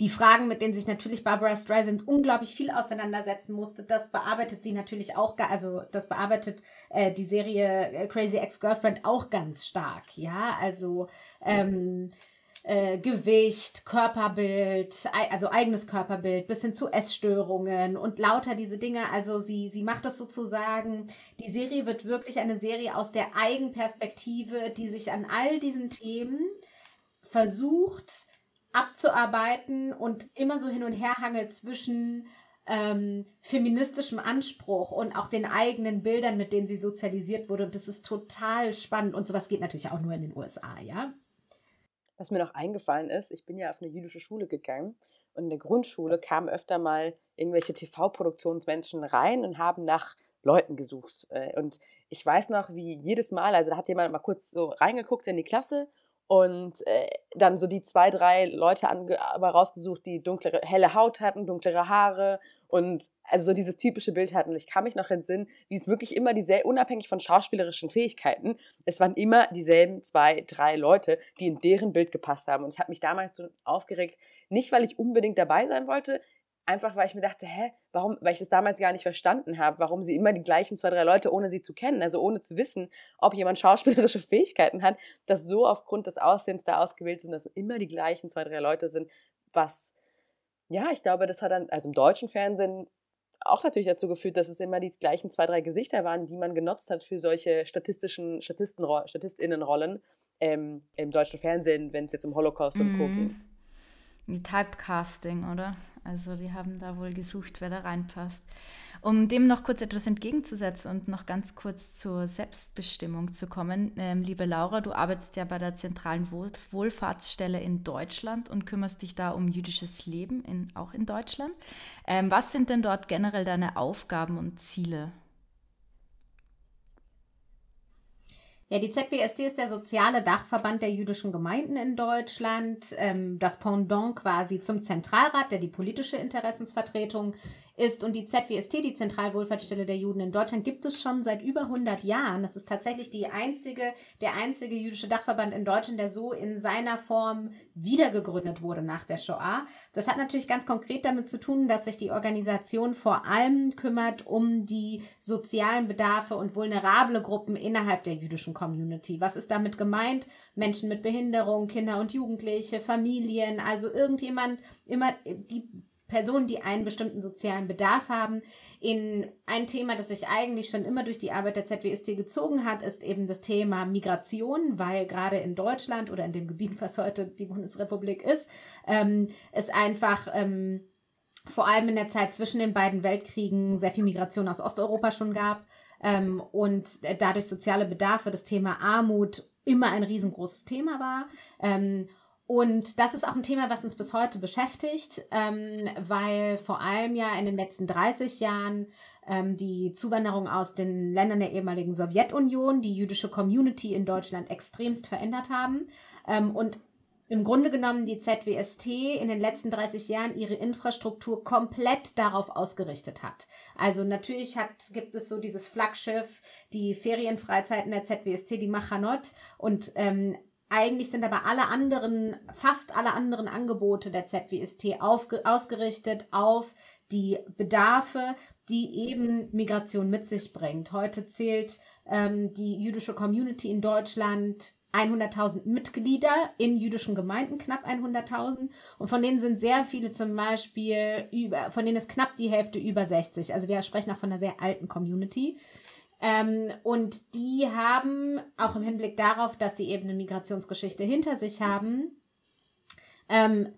Speaker 2: die Fragen, mit denen sich natürlich Barbara Streisand unglaublich viel auseinandersetzen musste, das bearbeitet sie natürlich auch, also das bearbeitet äh, die Serie äh, Crazy Ex-Girlfriend auch ganz stark, ja, also ähm, äh, Gewicht, Körperbild, also eigenes Körperbild, bis hin zu Essstörungen und lauter diese Dinge. Also sie, sie macht das sozusagen, die Serie wird wirklich eine Serie aus der Eigenperspektive, die sich an all diesen Themen versucht, abzuarbeiten und immer so hin und her hangelt zwischen ähm, feministischem Anspruch und auch den eigenen Bildern, mit denen sie sozialisiert wurde. Und das ist total spannend. Und sowas geht natürlich auch nur in den USA, ja.
Speaker 3: Was mir noch eingefallen ist, ich bin ja auf eine jüdische Schule gegangen und in der Grundschule kamen öfter mal irgendwelche TV-Produktionsmenschen rein und haben nach Leuten gesucht. Äh, und ich weiß noch, wie jedes Mal, also da hat jemand mal kurz so reingeguckt in die Klasse und äh, dann so die zwei, drei Leute aber rausgesucht, die dunklere, helle Haut hatten, dunklere Haare und also so dieses typische Bild hatten. Und ich kann mich noch entsinnen, wie es wirklich immer dieselben, unabhängig von schauspielerischen Fähigkeiten, es waren immer dieselben zwei, drei Leute, die in deren Bild gepasst haben. Und ich habe mich damals so aufgeregt, nicht weil ich unbedingt dabei sein wollte, Einfach weil ich mir dachte, hä, warum, weil ich das damals gar nicht verstanden habe, warum sie immer die gleichen zwei, drei Leute, ohne sie zu kennen, also ohne zu wissen, ob jemand schauspielerische Fähigkeiten hat, dass so aufgrund des Aussehens da ausgewählt sind, dass immer die gleichen zwei, drei Leute sind, was, ja, ich glaube, das hat dann, also im deutschen Fernsehen auch natürlich dazu geführt, dass es immer die gleichen zwei, drei Gesichter waren, die man genutzt hat für solche statistischen Statistinnenrollen ähm, im deutschen Fernsehen, wenn es jetzt um Holocaust und mm. Co. Mhm.
Speaker 1: Typecasting, oder? Also die haben da wohl gesucht, wer da reinpasst. Um dem noch kurz etwas entgegenzusetzen und noch ganz kurz zur Selbstbestimmung zu kommen, ähm, liebe Laura, du arbeitest ja bei der zentralen Wohl Wohlfahrtsstelle in Deutschland und kümmerst dich da um jüdisches Leben, in, auch in Deutschland. Ähm, was sind denn dort generell deine Aufgaben und Ziele?
Speaker 2: Ja, die ZBSD ist der soziale Dachverband der jüdischen Gemeinden in Deutschland, ähm, das Pendant quasi zum Zentralrat, der die politische Interessensvertretung ist. Und die ZWST, die Zentralwohlfahrtsstelle der Juden in Deutschland, gibt es schon seit über 100 Jahren. Das ist tatsächlich die einzige, der einzige jüdische Dachverband in Deutschland, der so in seiner Form wiedergegründet wurde nach der Shoah. Das hat natürlich ganz konkret damit zu tun, dass sich die Organisation vor allem kümmert um die sozialen Bedarfe und vulnerable Gruppen innerhalb der jüdischen Community. Was ist damit gemeint? Menschen mit Behinderung, Kinder und Jugendliche, Familien, also irgendjemand, immer die Personen, die einen bestimmten sozialen Bedarf haben. In ein Thema, das sich eigentlich schon immer durch die Arbeit der ZWST gezogen hat, ist eben das Thema Migration, weil gerade in Deutschland oder in dem Gebiet, was heute die Bundesrepublik ist, ähm, es einfach ähm, vor allem in der Zeit zwischen den beiden Weltkriegen sehr viel Migration aus Osteuropa schon gab ähm, und dadurch soziale Bedarfe, das Thema Armut immer ein riesengroßes Thema war. Ähm, und das ist auch ein Thema, was uns bis heute beschäftigt, ähm, weil vor allem ja in den letzten 30 Jahren ähm, die Zuwanderung aus den Ländern der ehemaligen Sowjetunion die jüdische Community in Deutschland extremst verändert haben. Ähm, und im Grunde genommen die ZWST in den letzten 30 Jahren ihre Infrastruktur komplett darauf ausgerichtet hat. Also natürlich hat, gibt es so dieses Flaggschiff, die Ferienfreizeiten der ZWST, die Machanot und ähm, eigentlich sind aber alle anderen, fast alle anderen Angebote der ZWST aufge, ausgerichtet auf die Bedarfe, die eben Migration mit sich bringt. Heute zählt ähm, die jüdische Community in Deutschland 100.000 Mitglieder in jüdischen Gemeinden, knapp 100.000. Und von denen sind sehr viele zum Beispiel über, von denen ist knapp die Hälfte über 60. Also wir sprechen auch von einer sehr alten Community. Ähm, und die haben, auch im Hinblick darauf, dass sie eben eine Migrationsgeschichte hinter sich haben, ähm,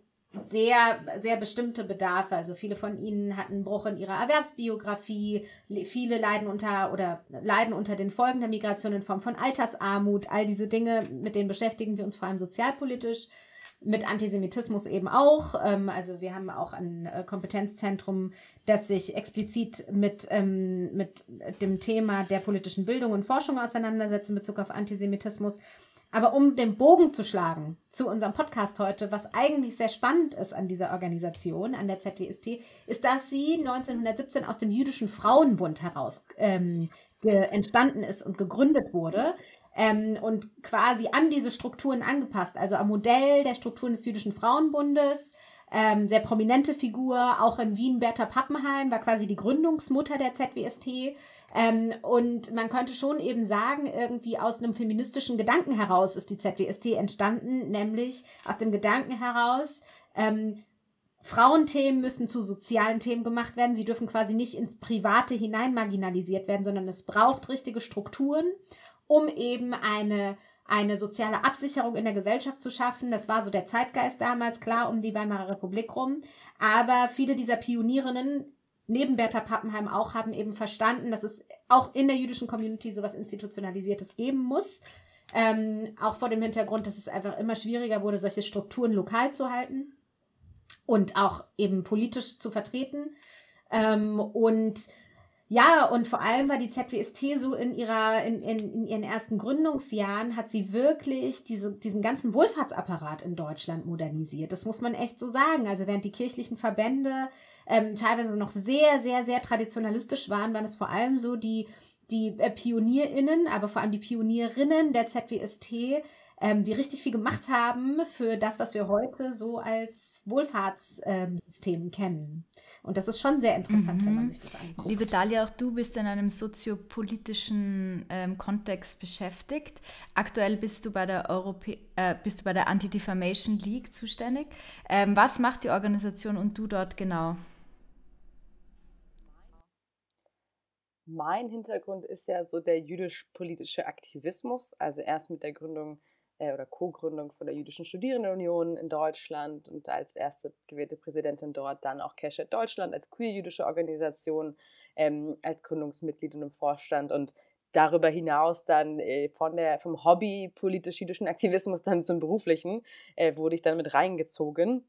Speaker 2: sehr, sehr bestimmte Bedarfe. Also viele von ihnen hatten einen Bruch in ihrer Erwerbsbiografie, viele leiden unter oder leiden unter den Folgen der Migration in Form von Altersarmut, all diese Dinge, mit denen beschäftigen wir uns vor allem sozialpolitisch mit Antisemitismus eben auch. Ähm, also wir haben auch ein äh, Kompetenzzentrum, das sich explizit mit, ähm, mit dem Thema der politischen Bildung und Forschung auseinandersetzt in Bezug auf Antisemitismus. Aber um den Bogen zu schlagen zu unserem Podcast heute, was eigentlich sehr spannend ist an dieser Organisation, an der ZWST, ist, dass sie 1917 aus dem Jüdischen Frauenbund heraus ähm, entstanden ist und gegründet wurde ähm, und quasi an diese Strukturen angepasst, also am Modell der Strukturen des Jüdischen Frauenbundes. Ähm, sehr prominente Figur, auch in Wien, Bertha Pappenheim, war quasi die Gründungsmutter der ZWST. Ähm, und man könnte schon eben sagen, irgendwie aus einem feministischen Gedanken heraus ist die ZWST entstanden, nämlich aus dem Gedanken heraus, ähm, Frauenthemen müssen zu sozialen Themen gemacht werden. Sie dürfen quasi nicht ins Private hinein marginalisiert werden, sondern es braucht richtige Strukturen um eben eine, eine soziale Absicherung in der Gesellschaft zu schaffen. Das war so der Zeitgeist damals, klar, um die Weimarer Republik rum. Aber viele dieser Pionierinnen, neben Bertha Pappenheim auch, haben eben verstanden, dass es auch in der jüdischen Community sowas Institutionalisiertes geben muss. Ähm, auch vor dem Hintergrund, dass es einfach immer schwieriger wurde, solche Strukturen lokal zu halten und auch eben politisch zu vertreten. Ähm, und ja, und vor allem war die ZWST so in ihrer, in, in, in ihren ersten Gründungsjahren, hat sie wirklich diese, diesen ganzen Wohlfahrtsapparat in Deutschland modernisiert. Das muss man echt so sagen. Also während die kirchlichen Verbände ähm, teilweise noch sehr, sehr, sehr traditionalistisch waren, waren es vor allem so die, die äh, PionierInnen, aber vor allem die Pionierinnen der ZWST, ähm, die richtig viel gemacht haben für das, was wir heute so als Wohlfahrtssystem ähm, kennen. Und das ist schon sehr interessant, mhm. wenn man mhm. sich das anguckt.
Speaker 1: Liebe Dalia, auch du bist in einem soziopolitischen ähm, Kontext beschäftigt. Aktuell bist du bei der, Europä äh, bist du bei der Anti-Defamation League zuständig. Ähm, was macht die Organisation und du dort genau?
Speaker 3: Mein Hintergrund ist ja so der jüdisch-politische Aktivismus, also erst mit der Gründung äh, oder Co-Gründung von der Jüdischen Studierendenunion in Deutschland und als erste gewählte Präsidentin dort dann auch Keshet Deutschland als queer-jüdische Organisation, ähm, als Gründungsmitglied und im Vorstand und darüber hinaus dann äh, von der, vom Hobby politisch-jüdischen Aktivismus dann zum beruflichen äh, wurde ich dann mit reingezogen.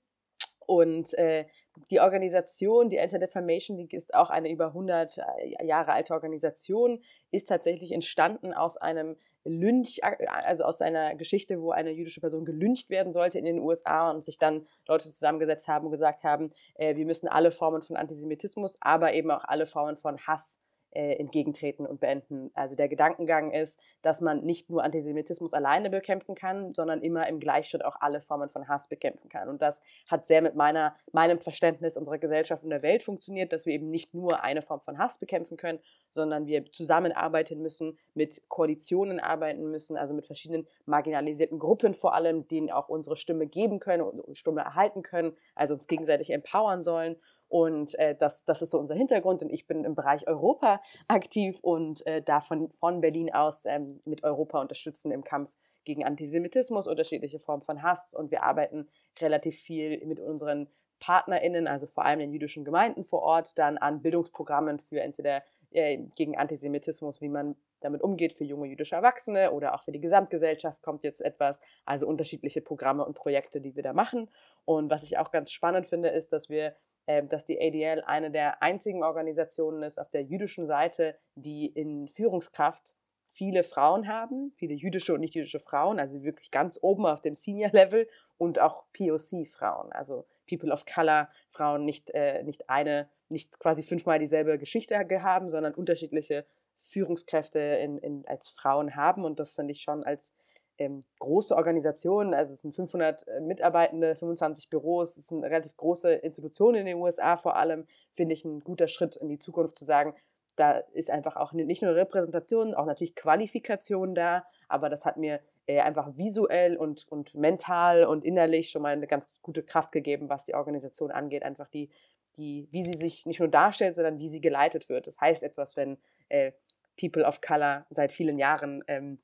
Speaker 3: Und äh, die Organisation, die Anti-Defamation League, ist auch eine über 100 äh, Jahre alte Organisation, ist tatsächlich entstanden aus einem Lynch, also aus einer Geschichte, wo eine jüdische Person gelyncht werden sollte in den USA und sich dann Leute zusammengesetzt haben und gesagt haben, äh, wir müssen alle Formen von Antisemitismus, aber eben auch alle Formen von Hass äh, entgegentreten und beenden. Also der Gedankengang ist, dass man nicht nur Antisemitismus alleine bekämpfen kann, sondern immer im Gleichschritt auch alle Formen von Hass bekämpfen kann. Und das hat sehr mit meiner, meinem Verständnis unserer Gesellschaft und der Welt funktioniert, dass wir eben nicht nur eine Form von Hass bekämpfen können, sondern wir zusammenarbeiten müssen, mit Koalitionen arbeiten müssen, also mit verschiedenen marginalisierten Gruppen vor allem, denen auch unsere Stimme geben können und Stimme erhalten können, also uns gegenseitig empowern sollen und äh, das, das ist so unser Hintergrund. Und ich bin im Bereich Europa aktiv und äh, davon von Berlin aus ähm, mit Europa unterstützen im Kampf gegen Antisemitismus, unterschiedliche Formen von Hass. Und wir arbeiten relativ viel mit unseren PartnerInnen, also vor allem in jüdischen Gemeinden vor Ort, dann an Bildungsprogrammen für entweder äh, gegen Antisemitismus, wie man damit umgeht. Für junge jüdische Erwachsene oder auch für die Gesamtgesellschaft kommt jetzt etwas. Also unterschiedliche Programme und Projekte, die wir da machen. Und was ich auch ganz spannend finde, ist, dass wir dass die ADL eine der einzigen Organisationen ist auf der jüdischen Seite, die in Führungskraft viele Frauen haben, viele jüdische und nicht jüdische Frauen, also wirklich ganz oben auf dem Senior-Level und auch POC-Frauen, also People of Color, Frauen nicht, äh, nicht eine, nicht quasi fünfmal dieselbe Geschichte haben, sondern unterschiedliche Führungskräfte in, in, als Frauen haben und das finde ich schon als ähm, große Organisation, also es sind 500 äh, Mitarbeitende, 25 Büros, es sind relativ große Institutionen in den USA vor allem, finde ich ein guter Schritt in die Zukunft zu sagen, da ist einfach auch nicht nur Repräsentation, auch natürlich Qualifikation da, aber das hat mir äh, einfach visuell und, und mental und innerlich schon mal eine ganz gute Kraft gegeben, was die Organisation angeht, einfach die, die, wie sie sich nicht nur darstellt, sondern wie sie geleitet wird. Das heißt etwas, wenn äh, People of Color seit vielen Jahren ähm,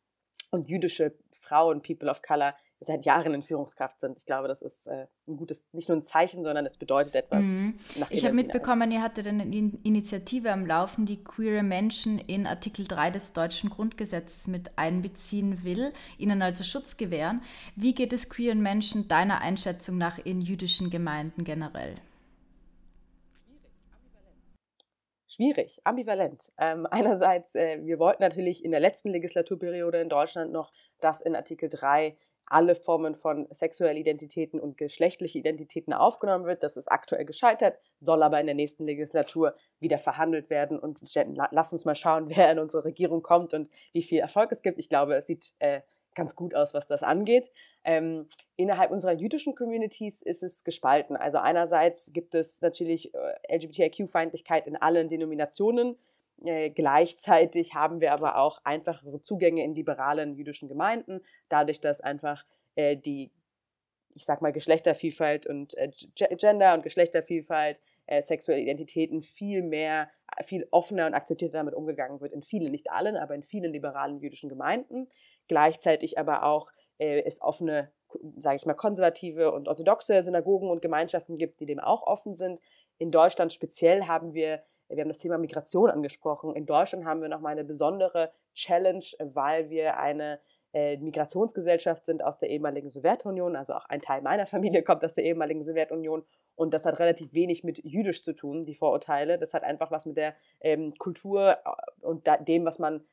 Speaker 3: und jüdische Frauen, People of Color, seit Jahren in Führungskraft sind. Ich glaube, das ist äh, ein gutes, nicht nur ein Zeichen, sondern es bedeutet etwas. Mhm.
Speaker 1: Ich habe mitbekommen, ihr hattet eine Initiative am Laufen, die queere Menschen in Artikel 3 des deutschen Grundgesetzes mit einbeziehen will, ihnen also Schutz gewähren. Wie geht es queeren Menschen deiner Einschätzung nach in jüdischen Gemeinden generell?
Speaker 3: Schwierig, ambivalent. Ähm, einerseits, äh, wir wollten natürlich in der letzten Legislaturperiode in Deutschland noch, dass in Artikel 3 alle Formen von sexuellen Identitäten und geschlechtliche Identitäten aufgenommen wird. Das ist aktuell gescheitert, soll aber in der nächsten Legislatur wieder verhandelt werden. Und lass uns mal schauen, wer in unsere Regierung kommt und wie viel Erfolg es gibt. Ich glaube, es sieht äh, ganz gut aus, was das angeht. Ähm, innerhalb unserer jüdischen Communities ist es gespalten. Also einerseits gibt es natürlich äh, LGBTIQ-Feindlichkeit in allen Denominationen. Äh, gleichzeitig haben wir aber auch einfachere Zugänge in liberalen jüdischen Gemeinden, dadurch, dass einfach äh, die, ich sag mal, Geschlechtervielfalt und äh, Gender und Geschlechtervielfalt, äh, sexuelle Identitäten viel mehr, viel offener und akzeptierter damit umgegangen wird. In vielen, nicht allen, aber in vielen liberalen jüdischen Gemeinden gleichzeitig aber auch äh, es offene, sage ich mal, konservative und orthodoxe Synagogen und Gemeinschaften gibt, die dem auch offen sind. In Deutschland speziell haben wir, wir haben das Thema Migration angesprochen. In Deutschland haben wir nochmal eine besondere Challenge, weil wir eine äh, Migrationsgesellschaft sind aus der ehemaligen Sowjetunion. Also auch ein Teil meiner Familie kommt aus der ehemaligen Sowjetunion. Und das hat relativ wenig mit Jüdisch zu tun, die Vorurteile. Das hat einfach was mit der ähm, Kultur äh, und da, dem, was man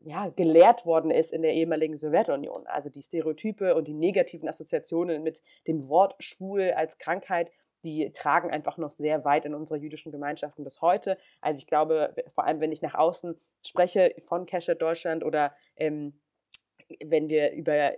Speaker 3: ja, gelehrt worden ist in der ehemaligen Sowjetunion. Also die Stereotype und die negativen Assoziationen mit dem Wort schwul als Krankheit, die tragen einfach noch sehr weit in unserer jüdischen Gemeinschaften bis heute. Also ich glaube, vor allem wenn ich nach außen spreche von Keshet Deutschland oder ähm, wenn wir über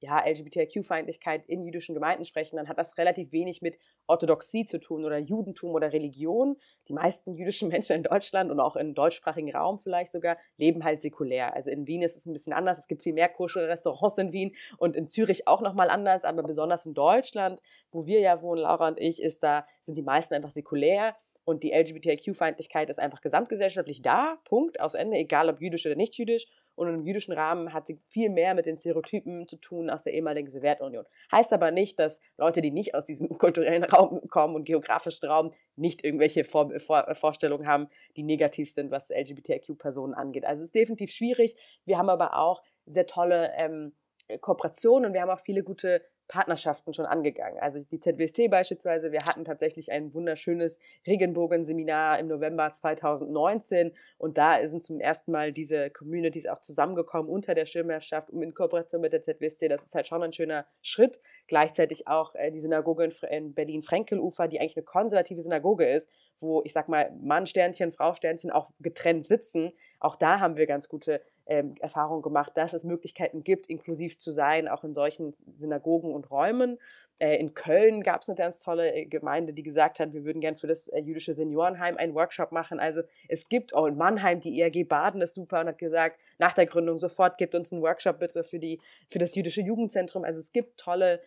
Speaker 3: ja, LGBTIQ-Feindlichkeit in jüdischen Gemeinden sprechen, dann hat das relativ wenig mit Orthodoxie zu tun oder Judentum oder Religion. Die meisten jüdischen Menschen in Deutschland und auch im deutschsprachigen Raum vielleicht sogar leben halt säkulär. Also in Wien ist es ein bisschen anders. Es gibt viel mehr koschere Restaurants in Wien und in Zürich auch nochmal anders, aber besonders in Deutschland, wo wir ja wohnen, Laura und ich, ist da, sind die meisten einfach säkulär und die LGBTIQ-Feindlichkeit ist einfach gesamtgesellschaftlich da, Punkt, aus Ende, egal ob jüdisch oder nicht jüdisch. Und im jüdischen Rahmen hat sie viel mehr mit den Stereotypen zu tun aus der ehemaligen Sowjetunion. Heißt aber nicht, dass Leute, die nicht aus diesem kulturellen Raum kommen und geografischen Raum, nicht irgendwelche Vor Vor Vorstellungen haben, die negativ sind, was LGBTIQ-Personen angeht. Also es ist definitiv schwierig. Wir haben aber auch sehr tolle ähm, Kooperationen und wir haben auch viele gute Partnerschaften schon angegangen. Also die ZWST beispielsweise, wir hatten tatsächlich ein wunderschönes Regenbogen-Seminar im November 2019 und da sind zum ersten Mal diese Communities auch zusammengekommen unter der Schirmherrschaft um in Kooperation mit der ZWST. Das ist halt schon ein schöner Schritt. Gleichzeitig auch äh, die Synagoge in, Berlin-Frenkelufer, die eigentlich eine konservative Synagoge ist, wo ich sag mal Mann-Sternchen, Frau-Sternchen auch getrennt sitzen. Auch da haben wir ganz gute ähm, Erfahrung gemacht, dass es Möglichkeiten gibt, inklusiv zu sein, auch in solchen Synagogen und Räumen. Äh, in Köln gab es eine ganz tolle äh, Gemeinde, die gesagt hat, wir würden gern für das äh, jüdische Seniorenheim einen Workshop machen. Also es gibt auch in Mannheim, die ERG Baden ist super und hat gesagt, nach der Gründung sofort gibt uns einen Workshop bitte für, die, für das jüdische Jugendzentrum. Also es gibt tolle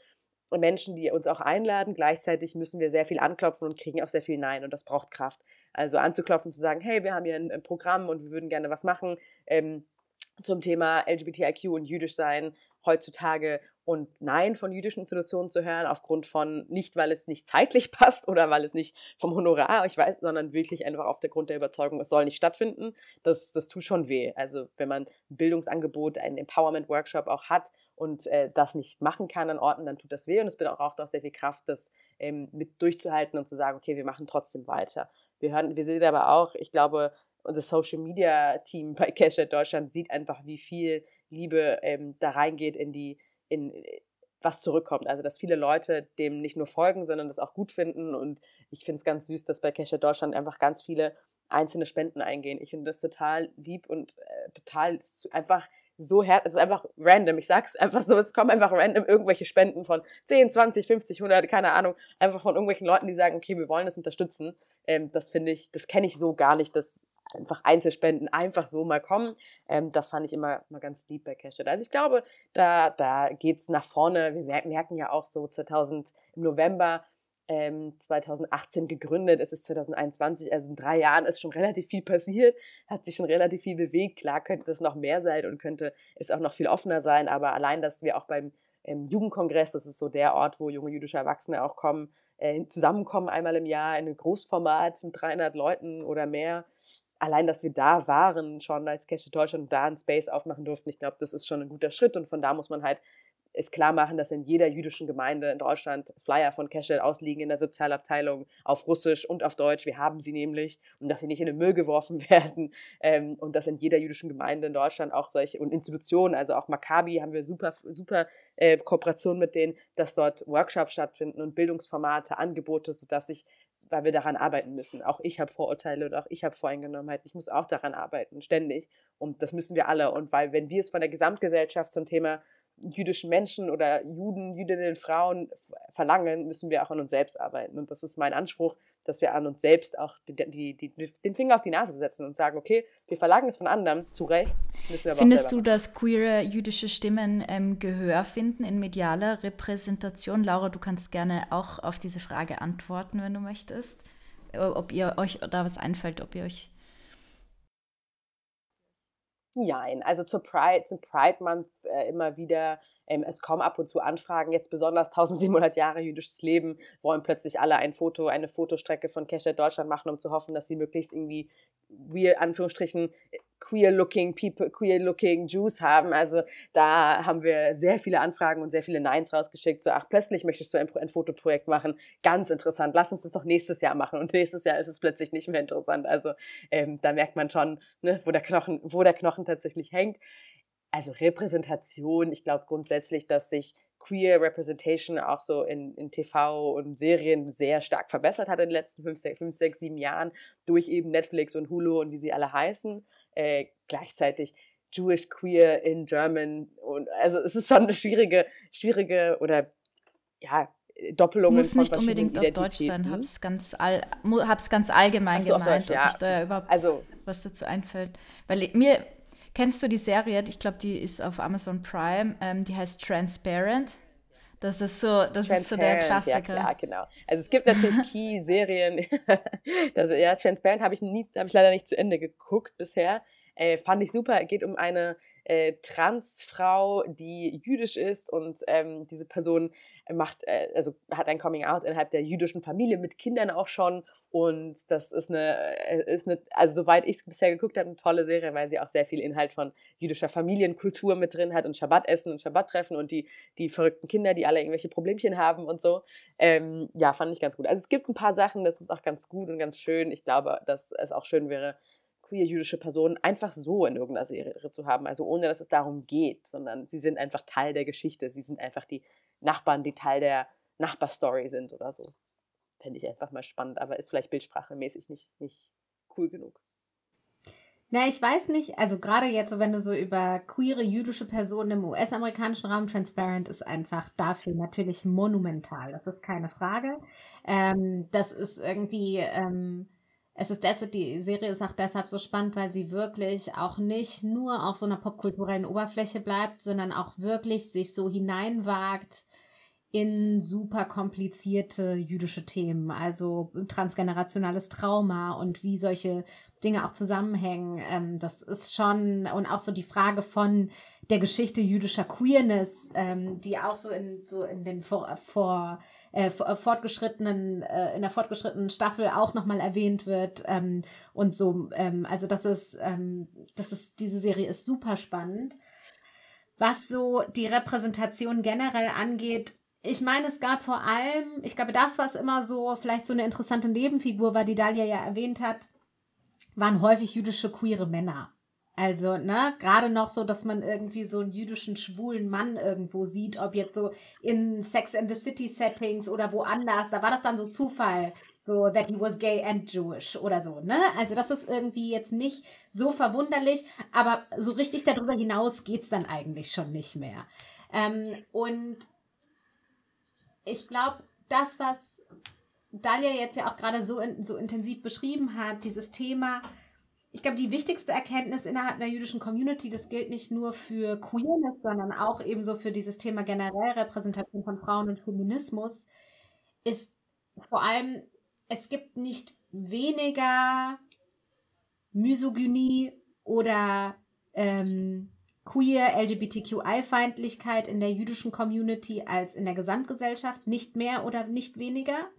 Speaker 3: Menschen, die uns auch einladen. Gleichzeitig müssen wir sehr viel anklopfen und kriegen auch sehr viel Nein und das braucht Kraft. Also anzuklopfen, zu sagen, hey, wir haben hier ein, ein Programm und wir würden gerne was machen. Ähm, zum Thema LGBTIQ und jüdisch sein heutzutage und Nein von jüdischen Institutionen zu hören, aufgrund von, nicht weil es nicht zeitlich passt oder weil es nicht vom Honorar, ich weiß, sondern wirklich einfach auf der Grund der Überzeugung, es soll nicht stattfinden, das, das tut schon weh. Also wenn man ein Bildungsangebot, einen Empowerment-Workshop auch hat und äh, das nicht machen kann an Orten, dann tut das weh und es braucht auch sehr viel Kraft, das ähm, mit durchzuhalten und zu sagen, okay, wir machen trotzdem weiter. Wir, hören, wir sehen aber auch, ich glaube, das Social Media Team bei Cash Deutschland sieht einfach, wie viel Liebe ähm, da reingeht in die in äh, was zurückkommt. Also, dass viele Leute dem nicht nur folgen, sondern das auch gut finden. Und ich finde es ganz süß, dass bei Cash Deutschland einfach ganz viele einzelne Spenden eingehen. Ich finde das total lieb und äh, total einfach so her es ist einfach random. Ich sag's einfach so, es kommen einfach random irgendwelche Spenden von 10, 20, 50, 100, keine Ahnung, einfach von irgendwelchen Leuten, die sagen, okay, wir wollen das unterstützen. Ähm, das finde ich, das kenne ich so gar nicht, dass einfach Einzelspenden einfach so mal kommen. Ähm, das fand ich immer, immer ganz lieb bei Cashit. Also ich glaube, da, da geht's nach vorne. Wir merken ja auch so 2000 im November ähm, 2018 gegründet, es ist 2021, also in drei Jahren ist schon relativ viel passiert, hat sich schon relativ viel bewegt. Klar könnte es noch mehr sein und könnte es auch noch viel offener sein, aber allein, dass wir auch beim ähm, Jugendkongress, das ist so der Ort, wo junge jüdische Erwachsene auch kommen, äh, zusammenkommen einmal im Jahr in einem Großformat mit 300 Leuten oder mehr, allein, dass wir da waren, schon als Cash Deutschland da ein Space aufmachen durften, ich glaube, das ist schon ein guter Schritt und von da muss man halt ist klar machen, dass in jeder jüdischen Gemeinde in Deutschland Flyer von Keshet ausliegen in der Sozialabteilung auf Russisch und auf Deutsch. Wir haben sie nämlich und dass sie nicht in den Müll geworfen werden ähm, und dass in jeder jüdischen Gemeinde in Deutschland auch solche und Institutionen, also auch Maccabi haben wir super, super äh, Kooperation mit denen, dass dort Workshops stattfinden und Bildungsformate, Angebote, sodass ich, weil wir daran arbeiten müssen. Auch ich habe Vorurteile und auch ich habe Voreingenommenheit. Ich muss auch daran arbeiten, ständig. Und das müssen wir alle. Und weil, wenn wir es von der Gesamtgesellschaft zum Thema jüdischen Menschen oder Juden, Jüdinnen, Frauen verlangen, müssen wir auch an uns selbst arbeiten. Und das ist mein Anspruch, dass wir an uns selbst auch die, die, die, den Finger auf die Nase setzen und sagen, okay, wir verlangen es von anderen, zu Recht.
Speaker 1: Müssen wir aber Findest du, dass queere jüdische Stimmen ähm, Gehör finden in medialer Repräsentation? Laura, du kannst gerne auch auf diese Frage antworten, wenn du möchtest. Ob ihr euch da was einfällt, ob ihr euch
Speaker 3: Nein, also zur Pride, zum Pride Month äh, immer wieder, es kommen ab und zu Anfragen, jetzt besonders 1700 Jahre jüdisches Leben, wollen plötzlich alle ein Foto, eine Fotostrecke von Keshet Deutschland machen, um zu hoffen, dass sie möglichst irgendwie, wir Anführungsstrichen, queer-looking people, queer-looking Jews haben. Also da haben wir sehr viele Anfragen und sehr viele Neins rausgeschickt. So, ach, plötzlich möchtest du ein, ein Fotoprojekt machen. Ganz interessant. Lass uns das doch nächstes Jahr machen. Und nächstes Jahr ist es plötzlich nicht mehr interessant. Also ähm, da merkt man schon, ne, wo der Knochen, wo der Knochen tatsächlich hängt. Also Repräsentation, ich glaube grundsätzlich, dass sich Queer Representation auch so in, in TV und Serien sehr stark verbessert hat in den letzten fünf, sechs, fünf, sechs, sieben Jahren durch eben Netflix und Hulu und wie sie alle heißen äh, gleichzeitig Jewish Queer in German und also es ist schon eine schwierige, schwierige oder ja, Doppelungen
Speaker 1: Muss nicht unbedingt auf Deutsch sein, hab's ganz, all, hab's ganz allgemein so, gemeint, Deutsch, ja. ob ich da überhaupt also, was dazu einfällt. Weil mir, kennst du die Serie, ich glaube, die ist auf Amazon Prime, ähm, die heißt Transparent. Das ist so, das ist so der Klassiker.
Speaker 3: Ja, klar, genau. Also es gibt natürlich Key-Serien. ja, Transparent habe ich, nie, ich leider nicht zu Ende geguckt bisher. Äh, fand ich super. Geht um eine äh, Transfrau, die jüdisch ist und ähm, diese Person macht, äh, also hat ein Coming Out innerhalb der jüdischen Familie mit Kindern auch schon und das ist eine, äh, ist eine also soweit ich es bisher geguckt habe, eine tolle Serie, weil sie auch sehr viel Inhalt von jüdischer Familienkultur mit drin hat und Schabbatessen und Schabbattreffen und die, die verrückten Kinder, die alle irgendwelche Problemchen haben und so. Ähm, ja, fand ich ganz gut. Also es gibt ein paar Sachen, das ist auch ganz gut und ganz schön. Ich glaube, dass es auch schön wäre, queer jüdische Personen einfach so in irgendeiner Serie zu haben, also ohne dass es darum geht, sondern sie sind einfach Teil der Geschichte, sie sind einfach die Nachbarn, die Teil der Nachbarstory sind oder so. Fände ich einfach mal spannend, aber ist vielleicht bildsprachemäßig nicht, nicht cool genug.
Speaker 2: Na, ich weiß nicht, also gerade jetzt, wenn du so über queere jüdische Personen im US-amerikanischen Raum, Transparent ist einfach dafür natürlich monumental. Das ist keine Frage. Ähm, das ist irgendwie, ähm, es ist deshalb, die Serie ist auch deshalb so spannend, weil sie wirklich auch nicht nur auf so einer popkulturellen Oberfläche bleibt, sondern auch wirklich sich so hineinwagt in super komplizierte jüdische Themen, also transgenerationales Trauma und wie solche Dinge auch zusammenhängen. Ähm, das ist schon, und auch so die Frage von der Geschichte jüdischer Queerness, ähm, die auch so in, so in den vor, vor äh, äh fortgeschrittenen, äh, in der fortgeschrittenen Staffel auch nochmal erwähnt wird. Ähm, und so, also das ist, das ist, diese Serie ist super spannend. Was so die Repräsentation generell angeht, ich meine, es gab vor allem, ich glaube, das, was immer so vielleicht so eine interessante Nebenfigur war, die Dalia ja erwähnt hat, waren häufig jüdische queere Männer. Also, ne, gerade noch so, dass man irgendwie so einen jüdischen schwulen Mann irgendwo sieht, ob jetzt so in Sex and the City Settings oder woanders, da war das dann so Zufall, so that he was gay and Jewish oder so, ne? Also, das ist irgendwie jetzt nicht so verwunderlich, aber so richtig darüber hinaus geht's dann eigentlich schon nicht mehr. Ähm, und ich glaube, das, was Dalia jetzt ja auch gerade so, in, so intensiv beschrieben hat, dieses Thema, ich glaube, die wichtigste Erkenntnis innerhalb der jüdischen Community, das gilt nicht nur für Queerness, sondern auch ebenso für dieses Thema generell Repräsentation von Frauen und Feminismus, ist vor allem, es gibt nicht weniger Misogynie oder ähm, queer LGBTQI-Feindlichkeit in der jüdischen Community als in der Gesamtgesellschaft, nicht mehr oder nicht weniger.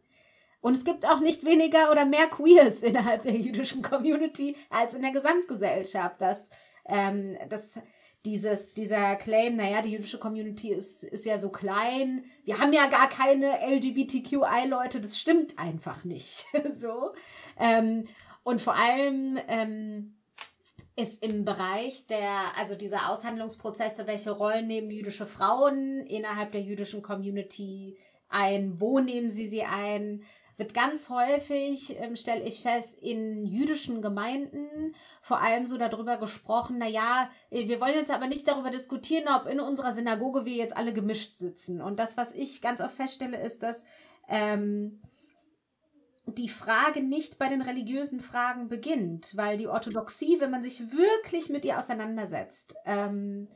Speaker 2: Und es gibt auch nicht weniger oder mehr Queers innerhalb der jüdischen Community als in der Gesamtgesellschaft. Das, ähm, das, dieses, dieser Claim, naja, die jüdische Community ist, ist ja so klein, wir haben ja gar keine LGBTQI-Leute, das stimmt einfach nicht. so. Ähm, und vor allem, ähm, ist im Bereich der, also dieser Aushandlungsprozesse, welche Rollen nehmen jüdische Frauen innerhalb der jüdischen Community ein, wo nehmen sie sie ein, wird ganz häufig, ähm, stelle ich fest, in jüdischen Gemeinden vor allem so darüber gesprochen, naja, äh, wir wollen jetzt aber nicht darüber diskutieren, ob in unserer Synagoge wir jetzt alle gemischt sitzen. Und das, was ich ganz oft feststelle, ist, dass ähm, die Frage nicht bei den religiösen Fragen beginnt, weil die Orthodoxie, wenn man sich wirklich mit ihr auseinandersetzt, ähm,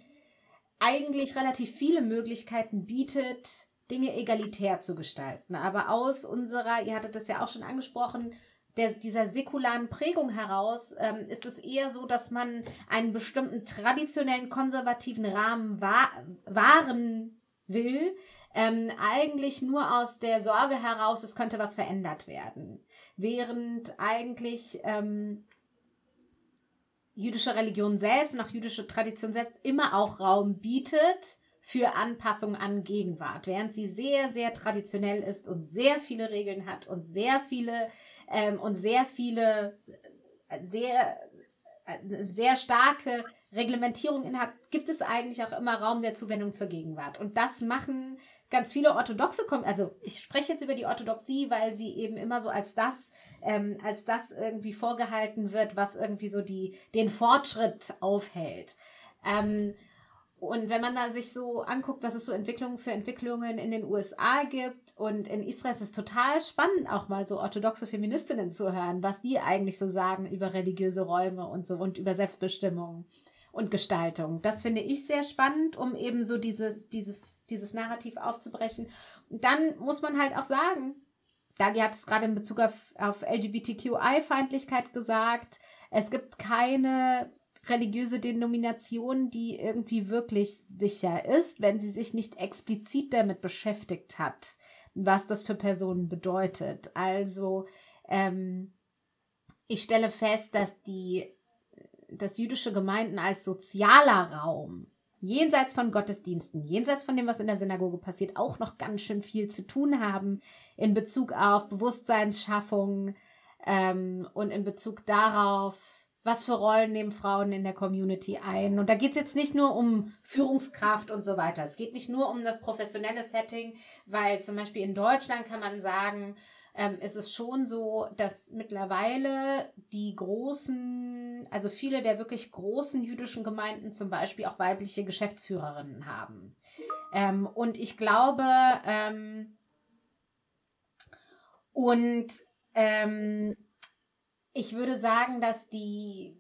Speaker 2: eigentlich relativ viele Möglichkeiten bietet, Dinge egalitär zu gestalten. Aber aus unserer, ihr hattet das ja auch schon angesprochen, der, dieser säkularen Prägung heraus ähm, ist es eher so, dass man einen bestimmten traditionellen konservativen Rahmen wahren will, ähm, eigentlich nur aus der Sorge heraus, es könnte was verändert werden. Während eigentlich ähm, jüdische Religion selbst und auch jüdische Tradition selbst immer auch Raum bietet für Anpassung an Gegenwart, während sie sehr, sehr traditionell ist und sehr viele Regeln hat und sehr viele ähm, und sehr viele äh, sehr sehr starke Reglementierung innerhalb, gibt es eigentlich auch immer Raum der Zuwendung zur Gegenwart. Und das machen ganz viele Orthodoxe also ich spreche jetzt über die Orthodoxie, weil sie eben immer so als das, ähm, als das irgendwie vorgehalten wird, was irgendwie so die, den Fortschritt aufhält. Ähm, und wenn man da sich so anguckt, was es so Entwicklungen für Entwicklungen in den USA gibt und in Israel ist es total spannend, auch mal so orthodoxe Feministinnen zu hören, was die eigentlich so sagen über religiöse Räume und so und über Selbstbestimmung und Gestaltung. Das finde ich sehr spannend, um eben so dieses, dieses, dieses Narrativ aufzubrechen. Und dann muss man halt auch sagen, Dali hat es gerade in Bezug auf, auf LGBTQI-Feindlichkeit gesagt, es gibt keine religiöse Denomination, die irgendwie wirklich sicher ist, wenn sie sich nicht explizit damit beschäftigt hat, was das für Personen bedeutet. Also ähm, ich stelle fest, dass die dass jüdische Gemeinden als sozialer Raum jenseits von Gottesdiensten, jenseits von dem, was in der Synagoge passiert, auch noch ganz schön viel zu tun haben in Bezug auf Bewusstseinsschaffung ähm, und in Bezug darauf, was für Rollen nehmen Frauen in der Community ein. Und da geht es jetzt nicht nur um Führungskraft und so weiter. Es geht nicht nur um das professionelle Setting, weil zum Beispiel in Deutschland kann man sagen, ähm, ist es schon so, dass mittlerweile die großen, also viele der wirklich großen jüdischen Gemeinden zum Beispiel auch weibliche Geschäftsführerinnen haben. Ähm, und ich glaube, ähm, und ähm, ich würde sagen, dass die,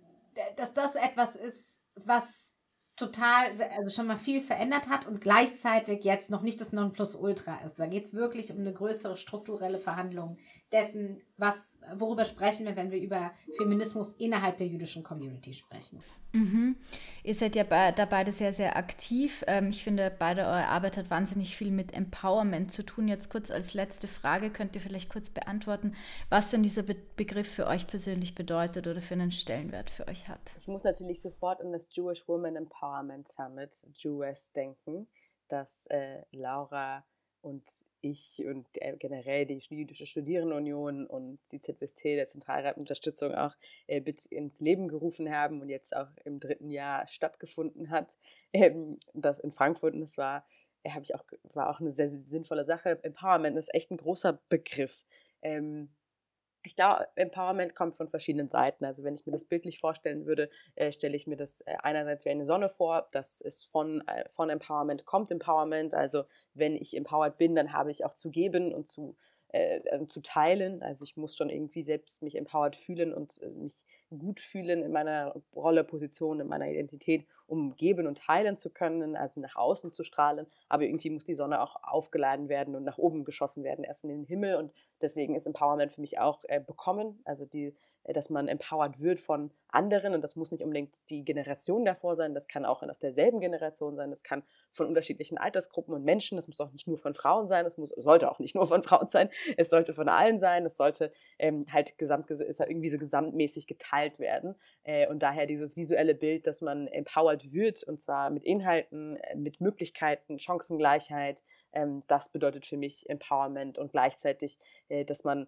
Speaker 2: dass das etwas ist, was total, also schon mal viel verändert hat und gleichzeitig jetzt noch nicht das Nonplusultra ist. Da geht es wirklich um eine größere strukturelle Verhandlung dessen, was, worüber sprechen wir, wenn wir über Feminismus innerhalb der jüdischen Community sprechen.
Speaker 1: Mhm. Ihr seid ja da beide sehr, sehr aktiv. Ähm, ich finde, beide eure Arbeit hat wahnsinnig viel mit Empowerment zu tun. Jetzt kurz als letzte Frage, könnt ihr vielleicht kurz beantworten, was denn dieser Be Begriff für euch persönlich bedeutet oder für einen Stellenwert für euch hat?
Speaker 3: Ich muss natürlich sofort an das Jewish Women Empowerment Summit, JUS, denken, das äh, Laura und ich und äh, generell die Jüdische Studierendenunion und die ZWST, der Zentralrat Unterstützung auch äh, mit ins Leben gerufen haben und jetzt auch im dritten Jahr stattgefunden hat. Ähm, das in Frankfurt und das war, äh, habe ich auch, war auch eine sehr, sehr sinnvolle Sache. Empowerment ist echt ein großer Begriff. Ähm, ich glaube, Empowerment kommt von verschiedenen Seiten. Also wenn ich mir das bildlich vorstellen würde, äh, stelle ich mir das äh, einerseits wie eine Sonne vor. Das ist von, äh, von Empowerment kommt Empowerment. Also wenn ich empowered bin, dann habe ich auch zu geben und zu äh, ähm, zu teilen. Also ich muss schon irgendwie selbst mich empowered fühlen und äh, mich gut fühlen in meiner Rolle, Position, in meiner Identität, um geben und teilen zu können, also nach außen zu strahlen. Aber irgendwie muss die Sonne auch aufgeladen werden und nach oben geschossen werden, erst in den Himmel. Und deswegen ist Empowerment für mich auch äh, bekommen, also die dass man empowered wird von anderen. Und das muss nicht unbedingt die Generation davor sein, das kann auch auf derselben Generation sein, das kann von unterschiedlichen Altersgruppen und Menschen, das muss auch nicht nur von Frauen sein, das muss, sollte auch nicht nur von Frauen sein, es sollte von allen sein, es sollte ähm, halt gesamt, ist halt irgendwie so gesamtmäßig geteilt werden. Äh, und daher dieses visuelle Bild, dass man empowered wird. Und zwar mit Inhalten, äh, mit Möglichkeiten, Chancengleichheit, ähm, das bedeutet für mich Empowerment und gleichzeitig, äh, dass man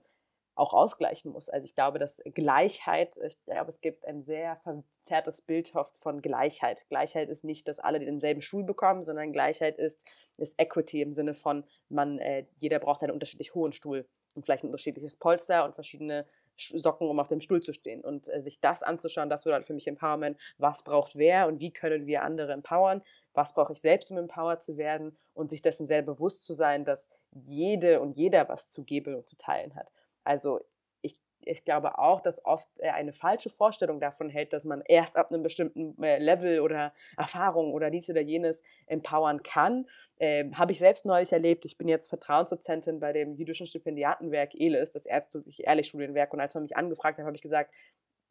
Speaker 3: auch ausgleichen muss. Also ich glaube, dass Gleichheit, ich glaube, es gibt ein sehr verzerrtes Bild oft von Gleichheit. Gleichheit ist nicht, dass alle denselben Stuhl bekommen, sondern Gleichheit ist, ist Equity im Sinne von, man, äh, jeder braucht einen unterschiedlich hohen Stuhl und vielleicht ein unterschiedliches Polster und verschiedene Socken, um auf dem Stuhl zu stehen. Und äh, sich das anzuschauen, das bedeutet für mich Empowerment. Was braucht wer und wie können wir andere empowern? Was brauche ich selbst, um empowered zu werden? Und sich dessen sehr bewusst zu sein, dass jede und jeder was zu geben und zu teilen hat. Also ich, ich glaube auch, dass oft eine falsche Vorstellung davon hält, dass man erst ab einem bestimmten äh, Level oder Erfahrung oder dies oder jenes empowern kann. Ähm, Habe ich selbst neulich erlebt. Ich bin jetzt Vertrauensdozentin bei dem jüdischen Stipendiatenwerk ELIS, das Ehrlich-Studienwerk. Und als man mich angefragt hat, habe ich gesagt,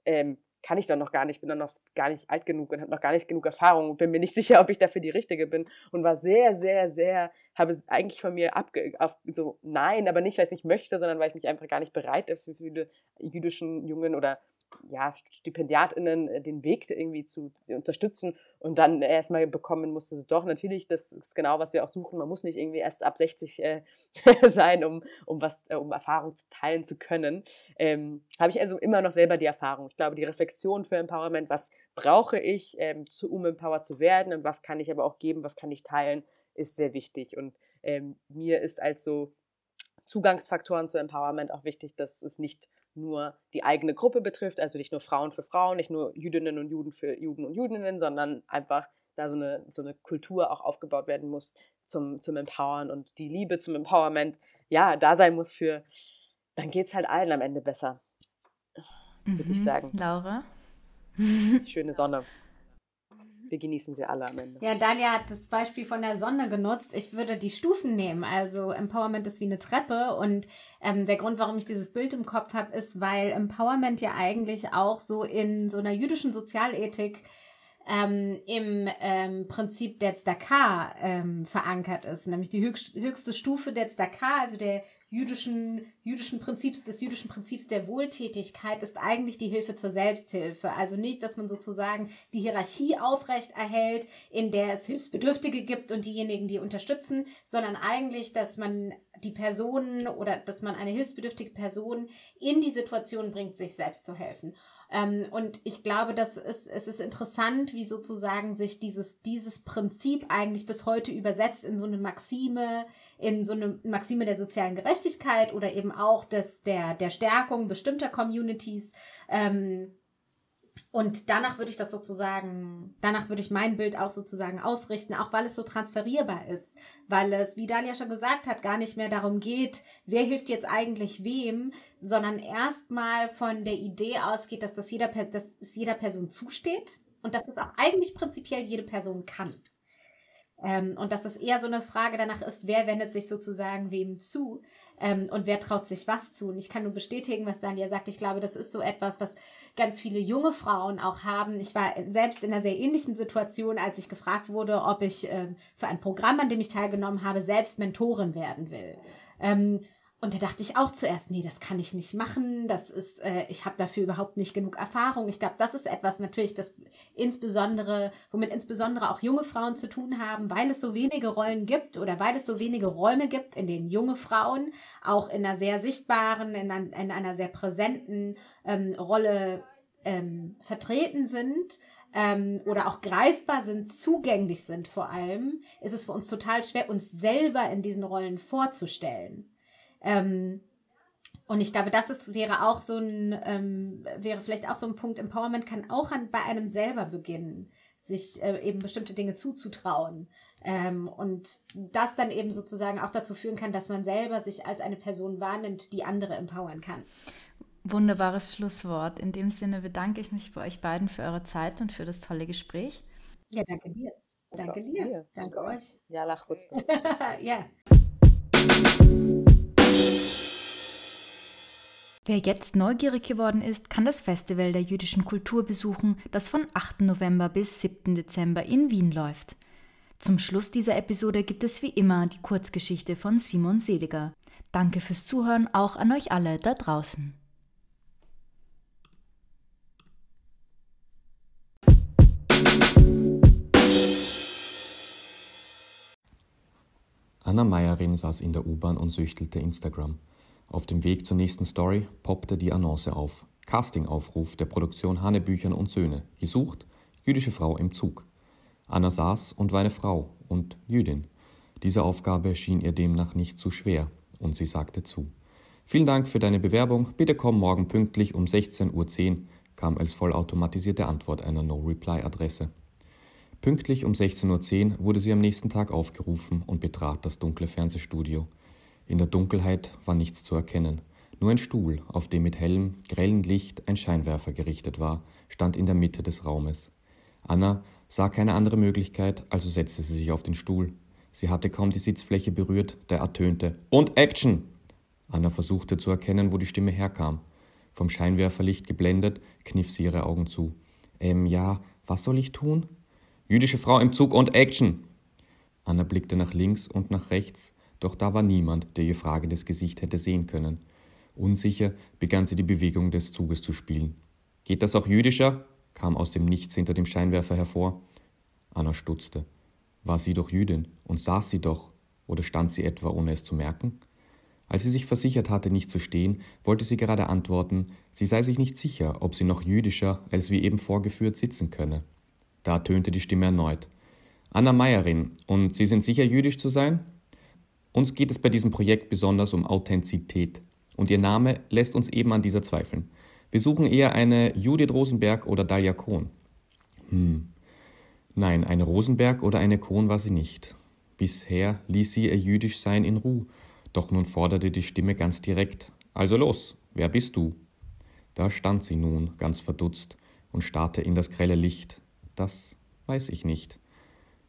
Speaker 3: ähm, kann ich dann noch gar nicht, bin dann noch gar nicht alt genug und habe noch gar nicht genug Erfahrung und bin mir nicht sicher, ob ich dafür die Richtige bin und war sehr, sehr, sehr, habe es eigentlich von mir abge, auf, so nein, aber nicht, weil ich es nicht möchte, sondern weil ich mich einfach gar nicht bereit dafür fühle, jüdischen Jungen oder ja, StipendiatInnen äh, den Weg irgendwie zu, zu unterstützen und dann erstmal bekommen musste sie doch. Natürlich, das ist genau, was wir auch suchen. Man muss nicht irgendwie erst ab 60 äh, sein, um, um was, äh, um Erfahrung zu teilen zu können. Ähm, Habe ich also immer noch selber die Erfahrung. Ich glaube, die Reflexion für Empowerment, was brauche ich, ähm, zu, um empowered zu werden und was kann ich aber auch geben, was kann ich teilen, ist sehr wichtig. Und ähm, mir ist als so Zugangsfaktoren zu Empowerment auch wichtig, dass es nicht nur die eigene Gruppe betrifft, also nicht nur Frauen für Frauen, nicht nur Jüdinnen und Juden für Juden und Jüdinnen, sondern einfach da so eine, so eine Kultur auch aufgebaut werden muss zum, zum Empowern und die Liebe zum Empowerment, ja, da sein muss für, dann geht es halt allen am Ende besser, würde mhm. ich sagen.
Speaker 1: Laura?
Speaker 3: Schöne Sonne wir genießen sie alle am Ende.
Speaker 2: Ja, Dalia hat das Beispiel von der Sonne genutzt. Ich würde die Stufen nehmen. Also Empowerment ist wie eine Treppe. Und ähm, der Grund, warum ich dieses Bild im Kopf habe, ist, weil Empowerment ja eigentlich auch so in so einer jüdischen Sozialethik ähm, im ähm, Prinzip der Tzedakah ähm, verankert ist, nämlich die höchst, höchste Stufe der Tzedakah, also der jüdischen, jüdischen Prinzips, des jüdischen Prinzips der Wohltätigkeit ist eigentlich die Hilfe zur Selbsthilfe. Also nicht, dass man sozusagen die Hierarchie aufrecht erhält, in der es Hilfsbedürftige gibt und diejenigen, die unterstützen, sondern eigentlich, dass man die Personen oder dass man eine hilfsbedürftige Person in die Situation bringt, sich selbst zu helfen. Ähm, und ich glaube, dass es, es ist interessant, wie sozusagen sich dieses, dieses Prinzip eigentlich bis heute übersetzt in so eine Maxime, in so eine Maxime der sozialen Gerechtigkeit oder eben auch des, der, der Stärkung bestimmter Communities. Ähm, und danach würde ich das sozusagen, danach würde ich mein Bild auch sozusagen ausrichten, auch weil es so transferierbar ist, weil es, wie Dalia schon gesagt hat, gar nicht mehr darum geht, wer hilft jetzt eigentlich wem, sondern erstmal von der Idee ausgeht, dass das jeder, dass es jeder Person zusteht und dass das auch eigentlich prinzipiell jede Person kann. Ähm, und dass das eher so eine Frage danach ist, wer wendet sich sozusagen wem zu ähm, und wer traut sich was zu. Und ich kann nur bestätigen, was Daniel sagt. Ich glaube, das ist so etwas, was ganz viele junge Frauen auch haben. Ich war selbst in einer sehr ähnlichen Situation, als ich gefragt wurde, ob ich äh, für ein Programm, an dem ich teilgenommen habe, selbst Mentorin werden will. Ähm, und da dachte ich auch zuerst, nee, das kann ich nicht machen. Das ist, äh, ich habe dafür überhaupt nicht genug Erfahrung. Ich glaube, das ist etwas natürlich, das insbesondere, womit insbesondere auch junge Frauen zu tun haben, weil es so wenige Rollen gibt oder weil es so wenige Räume gibt, in denen junge Frauen auch in einer sehr sichtbaren, in, ein, in einer sehr präsenten ähm, Rolle ähm, vertreten sind. Ähm, oder auch greifbar sind, zugänglich sind vor allem, ist es für uns total schwer, uns selber in diesen Rollen vorzustellen. Ähm, und ich glaube, das ist, wäre auch so ein, ähm, wäre vielleicht auch so ein Punkt, Empowerment kann auch an, bei einem selber beginnen, sich äh, eben bestimmte Dinge zuzutrauen. Ähm, und das dann eben sozusagen auch dazu führen kann, dass man selber sich als eine Person wahrnimmt, die andere empowern kann.
Speaker 1: Wunderbares Schlusswort. In dem Sinne bedanke ich mich bei euch beiden für eure Zeit und für das tolle Gespräch.
Speaker 2: Ja, danke dir. Danke dir. Danke euch.
Speaker 3: Ja, lach kurz.
Speaker 2: ja.
Speaker 1: Wer jetzt neugierig geworden ist, kann das Festival der jüdischen Kultur besuchen, das von 8. November bis 7. Dezember in Wien läuft. Zum Schluss dieser Episode gibt es wie immer die Kurzgeschichte von Simon Seliger. Danke fürs Zuhören auch an euch alle da draußen.
Speaker 4: Anna Meierin saß in der U-Bahn und süchtelte Instagram. Auf dem Weg zur nächsten Story poppte die Annonce auf. Castingaufruf der Produktion Hanebüchern und Söhne. Gesucht, jüdische Frau im Zug. Anna saß und war eine Frau und Jüdin. Diese Aufgabe schien ihr demnach nicht zu schwer und sie sagte zu. Vielen Dank für deine Bewerbung. Bitte komm morgen pünktlich um 16.10 Uhr, kam als vollautomatisierte Antwort einer No-Reply-Adresse. Pünktlich um 16.10 Uhr wurde sie am nächsten Tag aufgerufen und betrat das dunkle Fernsehstudio. In der Dunkelheit war nichts zu erkennen. Nur ein Stuhl, auf dem mit hellem, grellem Licht ein Scheinwerfer gerichtet war, stand in der Mitte des Raumes. Anna sah keine andere Möglichkeit, also setzte sie sich auf den Stuhl. Sie hatte kaum die Sitzfläche berührt, da ertönte Und Action! Anna versuchte zu erkennen, wo die Stimme herkam. Vom Scheinwerferlicht geblendet, kniff sie ihre Augen zu. Ähm, ja, was soll ich tun? Jüdische Frau im Zug und Action! Anna blickte nach links und nach rechts, doch da war niemand, der ihr fragendes Gesicht hätte sehen können. Unsicher begann sie die Bewegung des Zuges zu spielen. Geht das auch jüdischer? kam aus dem Nichts hinter dem Scheinwerfer hervor. Anna stutzte. War sie doch Jüdin und saß sie doch, oder stand sie etwa, ohne es zu merken? Als sie sich versichert hatte, nicht zu stehen, wollte sie gerade antworten, sie sei sich nicht sicher, ob sie noch jüdischer als wie eben vorgeführt sitzen könne. Da tönte die Stimme erneut. Anna Meierin, und Sie sind sicher jüdisch zu sein? Uns geht es bei diesem Projekt besonders um Authentizität. Und Ihr Name lässt uns eben an dieser zweifeln. Wir suchen eher eine Judith Rosenberg oder Dalia Kohn. Hm. Nein, eine Rosenberg oder eine Kohn war sie nicht. Bisher ließ sie ihr jüdisch sein in Ruhe, doch nun forderte die Stimme ganz direkt. Also los, wer bist du? Da stand sie nun, ganz verdutzt, und starrte in das grelle Licht. Das weiß ich nicht.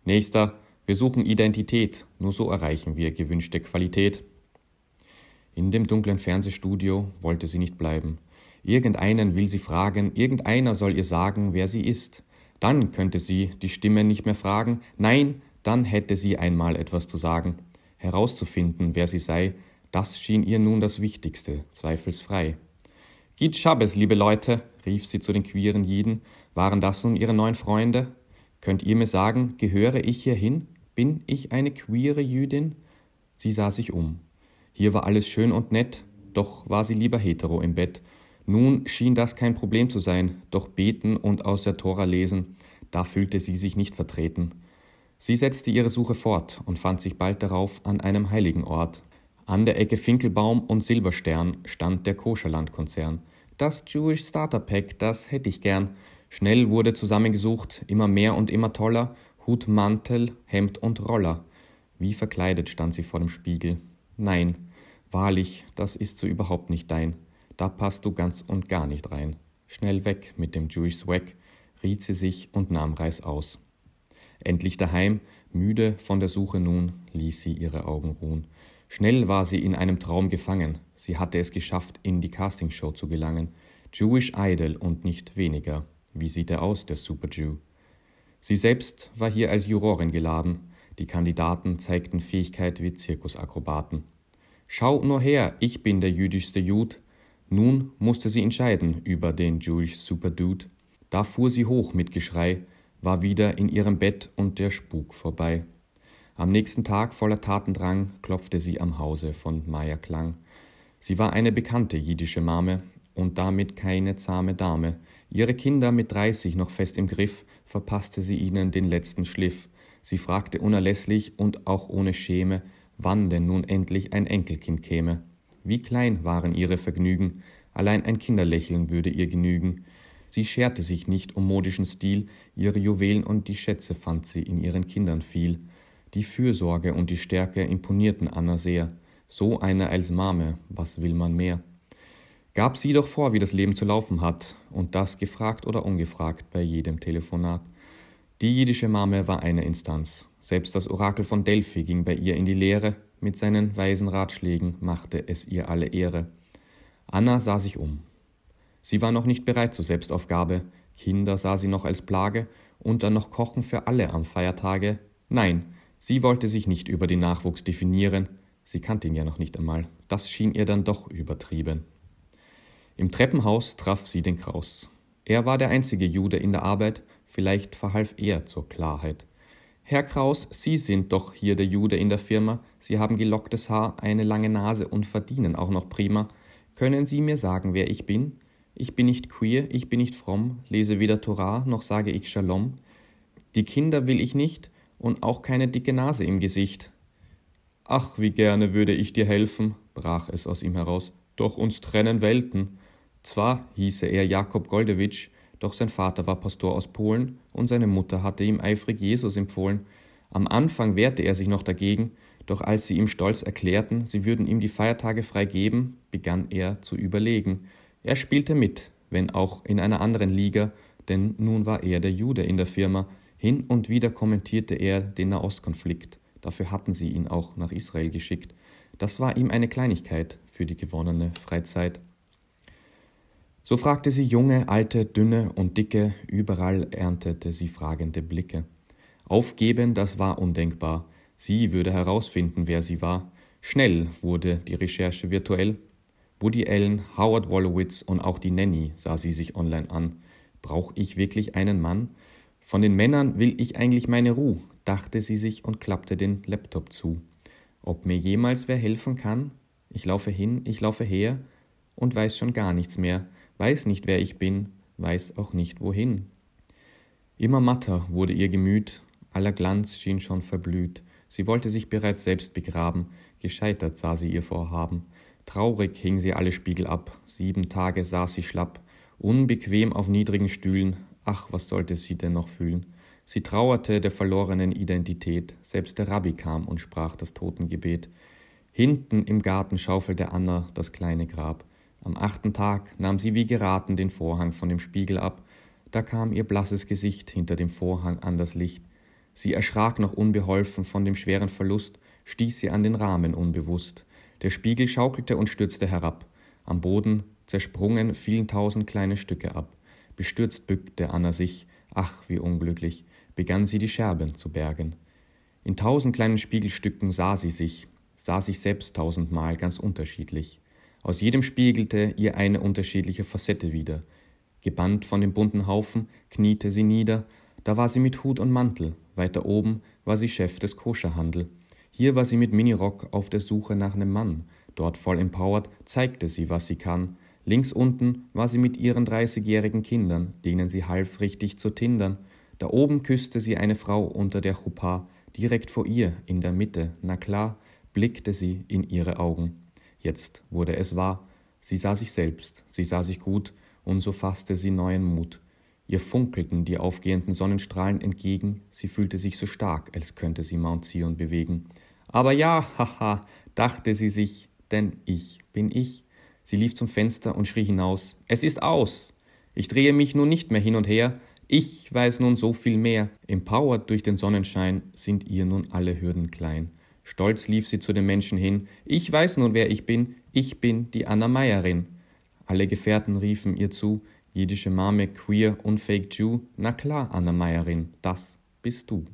Speaker 4: Nächster, wir suchen Identität, nur so erreichen wir gewünschte Qualität. In dem dunklen Fernsehstudio wollte sie nicht bleiben. Irgendeinen will sie fragen, irgendeiner soll ihr sagen, wer sie ist. Dann könnte sie die Stimme nicht mehr fragen, nein, dann hätte sie einmal etwas zu sagen. Herauszufinden, wer sie sei, das schien ihr nun das Wichtigste, zweifelsfrei. Git Schabbes, liebe Leute, rief sie zu den queeren Jiden, waren das nun ihre neuen Freunde? Könnt ihr mir sagen, gehöre ich hier hin? Bin ich eine queere Jüdin? Sie sah sich um. Hier war alles schön und nett, doch war sie lieber hetero im Bett. Nun schien das kein Problem zu sein, doch beten und aus der Tora lesen, da fühlte sie sich nicht vertreten. Sie setzte ihre Suche fort und fand sich bald darauf an einem heiligen Ort. An der Ecke Finkelbaum und Silberstern stand der Koscherlandkonzern. Das Jewish Starter Pack, das hätte ich gern. Schnell wurde zusammengesucht, immer mehr und immer toller, Hut, Mantel, Hemd und Roller. Wie verkleidet stand sie vor dem Spiegel. Nein, wahrlich, das ist so überhaupt nicht dein. Da passt du ganz und gar nicht rein. Schnell weg mit dem Jewish Swag, riet sie sich und nahm Reißaus. Endlich daheim, müde von der Suche nun, ließ sie ihre Augen ruhen. Schnell war sie in einem Traum gefangen, sie hatte es geschafft, in die Castingshow zu gelangen. Jewish Idol und nicht weniger. Wie sieht er aus, der Super Jew? Sie selbst war hier als Jurorin geladen, die Kandidaten zeigten Fähigkeit wie Zirkusakrobaten. Schau nur her, ich bin der jüdischste Jude. Nun musste sie entscheiden über den Jewish Superdude. Da fuhr sie hoch mit Geschrei, war wieder in ihrem Bett und der Spuk vorbei. Am nächsten Tag voller Tatendrang klopfte sie am Hause von Meier Klang. Sie war eine bekannte jiddische Mame und damit keine zahme Dame. Ihre Kinder mit dreißig noch fest im Griff, verpasste sie ihnen den letzten Schliff. Sie fragte unerlässlich und auch ohne Schäme, wann denn nun endlich ein Enkelkind käme. Wie klein waren ihre Vergnügen, allein ein Kinderlächeln würde ihr genügen. Sie scherte sich nicht um modischen Stil, ihre Juwelen und die Schätze fand sie in ihren Kindern viel. Die Fürsorge und die Stärke imponierten Anna sehr. So eine als Mame, was will man mehr? Gab sie doch vor, wie das Leben zu laufen hat, und das gefragt oder ungefragt bei jedem Telefonat. Die jiddische Mame war eine Instanz. Selbst das Orakel von Delphi ging bei ihr in die Lehre, mit seinen weisen Ratschlägen machte es ihr alle Ehre. Anna sah sich um. Sie war noch nicht bereit zur Selbstaufgabe, Kinder sah sie noch als Plage und dann noch Kochen für alle am Feiertage. Nein, sie wollte sich nicht über den Nachwuchs definieren, sie kannte ihn ja noch nicht einmal, das schien ihr dann doch übertrieben. Im Treppenhaus traf sie den Kraus. Er war der einzige Jude in der Arbeit, vielleicht verhalf er zur Klarheit. Herr Kraus, Sie sind doch hier der Jude in der Firma. Sie haben gelocktes Haar, eine lange Nase und verdienen auch noch prima. Können Sie mir sagen, wer ich bin? Ich bin nicht queer, ich bin nicht fromm, lese weder Torah noch sage ich Shalom. Die Kinder will ich nicht und auch keine dicke Nase im Gesicht. Ach, wie gerne würde ich dir helfen, brach es aus ihm heraus, doch uns trennen Welten. Zwar hieße er Jakob Goldewitsch, doch sein Vater war Pastor aus Polen und seine Mutter hatte ihm eifrig Jesus empfohlen. Am Anfang wehrte er sich noch dagegen, doch als sie ihm stolz erklärten, sie würden ihm die Feiertage frei geben, begann er zu überlegen. Er spielte mit, wenn auch in einer anderen Liga, denn nun war er der Jude in der Firma. Hin und wieder kommentierte er den Nahostkonflikt. Dafür hatten sie ihn auch nach Israel geschickt. Das war ihm eine Kleinigkeit für die gewonnene Freizeit. So fragte sie junge, alte, dünne und dicke, überall erntete sie fragende Blicke. Aufgeben, das war undenkbar. Sie würde herausfinden, wer sie war. Schnell wurde die Recherche virtuell. Woody Allen, Howard Wolowitz und auch die Nanny sah sie sich online an. Brauch ich wirklich einen Mann? Von den Männern will ich eigentlich meine Ruhe, dachte sie sich und klappte den Laptop zu. Ob mir jemals wer helfen kann? Ich laufe hin, ich laufe her und weiß schon gar nichts mehr weiß nicht, wer ich bin, weiß auch nicht wohin. Immer matter wurde ihr Gemüt, aller Glanz schien schon verblüht, sie wollte sich bereits selbst begraben, gescheitert sah sie ihr Vorhaben. Traurig hing sie alle Spiegel ab, sieben Tage saß sie schlapp, unbequem auf niedrigen Stühlen, ach, was sollte sie denn noch fühlen? Sie trauerte der verlorenen Identität, selbst der Rabbi kam und sprach das Totengebet. Hinten im Garten schaufelte Anna das kleine Grab. Am achten Tag nahm sie wie geraten den Vorhang von dem Spiegel ab, da kam ihr blasses Gesicht hinter dem Vorhang an das Licht. Sie erschrak noch unbeholfen von dem schweren Verlust, stieß sie an den Rahmen unbewusst. Der Spiegel schaukelte und stürzte herab. Am Boden, zersprungen, fielen tausend kleine Stücke ab. Bestürzt bückte Anna sich, ach, wie unglücklich, begann sie die Scherben zu bergen. In tausend kleinen Spiegelstücken sah sie sich, sah sich selbst tausendmal ganz unterschiedlich. Aus jedem spiegelte ihr eine unterschiedliche Facette wider. Gebannt von dem bunten Haufen kniete sie nieder, da war sie mit Hut und Mantel, weiter oben war sie Chef des Koscherhandel. Hier war sie mit Minirock auf der Suche nach nem Mann, dort voll empowered zeigte sie, was sie kann. Links unten war sie mit ihren dreißigjährigen Kindern, denen sie half richtig zu tindern. Da oben küsste sie eine Frau unter der Chuppah, direkt vor ihr, in der Mitte, na klar, blickte sie in ihre Augen. Jetzt wurde es wahr, sie sah sich selbst, sie sah sich gut, und so fasste sie neuen Mut. Ihr funkelten die aufgehenden Sonnenstrahlen entgegen, sie fühlte sich so stark, als könnte sie Mount Zion bewegen. Aber ja, haha, dachte sie sich, denn ich bin ich. Sie lief zum Fenster und schrie hinaus, es ist aus. Ich drehe mich nun nicht mehr hin und her, Ich weiß nun so viel mehr. Empowered durch den Sonnenschein sind ihr nun alle Hürden klein. Stolz lief sie zu den Menschen hin. Ich weiß nun, wer ich bin. Ich bin die Anna Meierin. Alle Gefährten riefen ihr zu. Jiddische Mame, Queer und Fake Jew. Na klar, Anna Meierin, das bist du.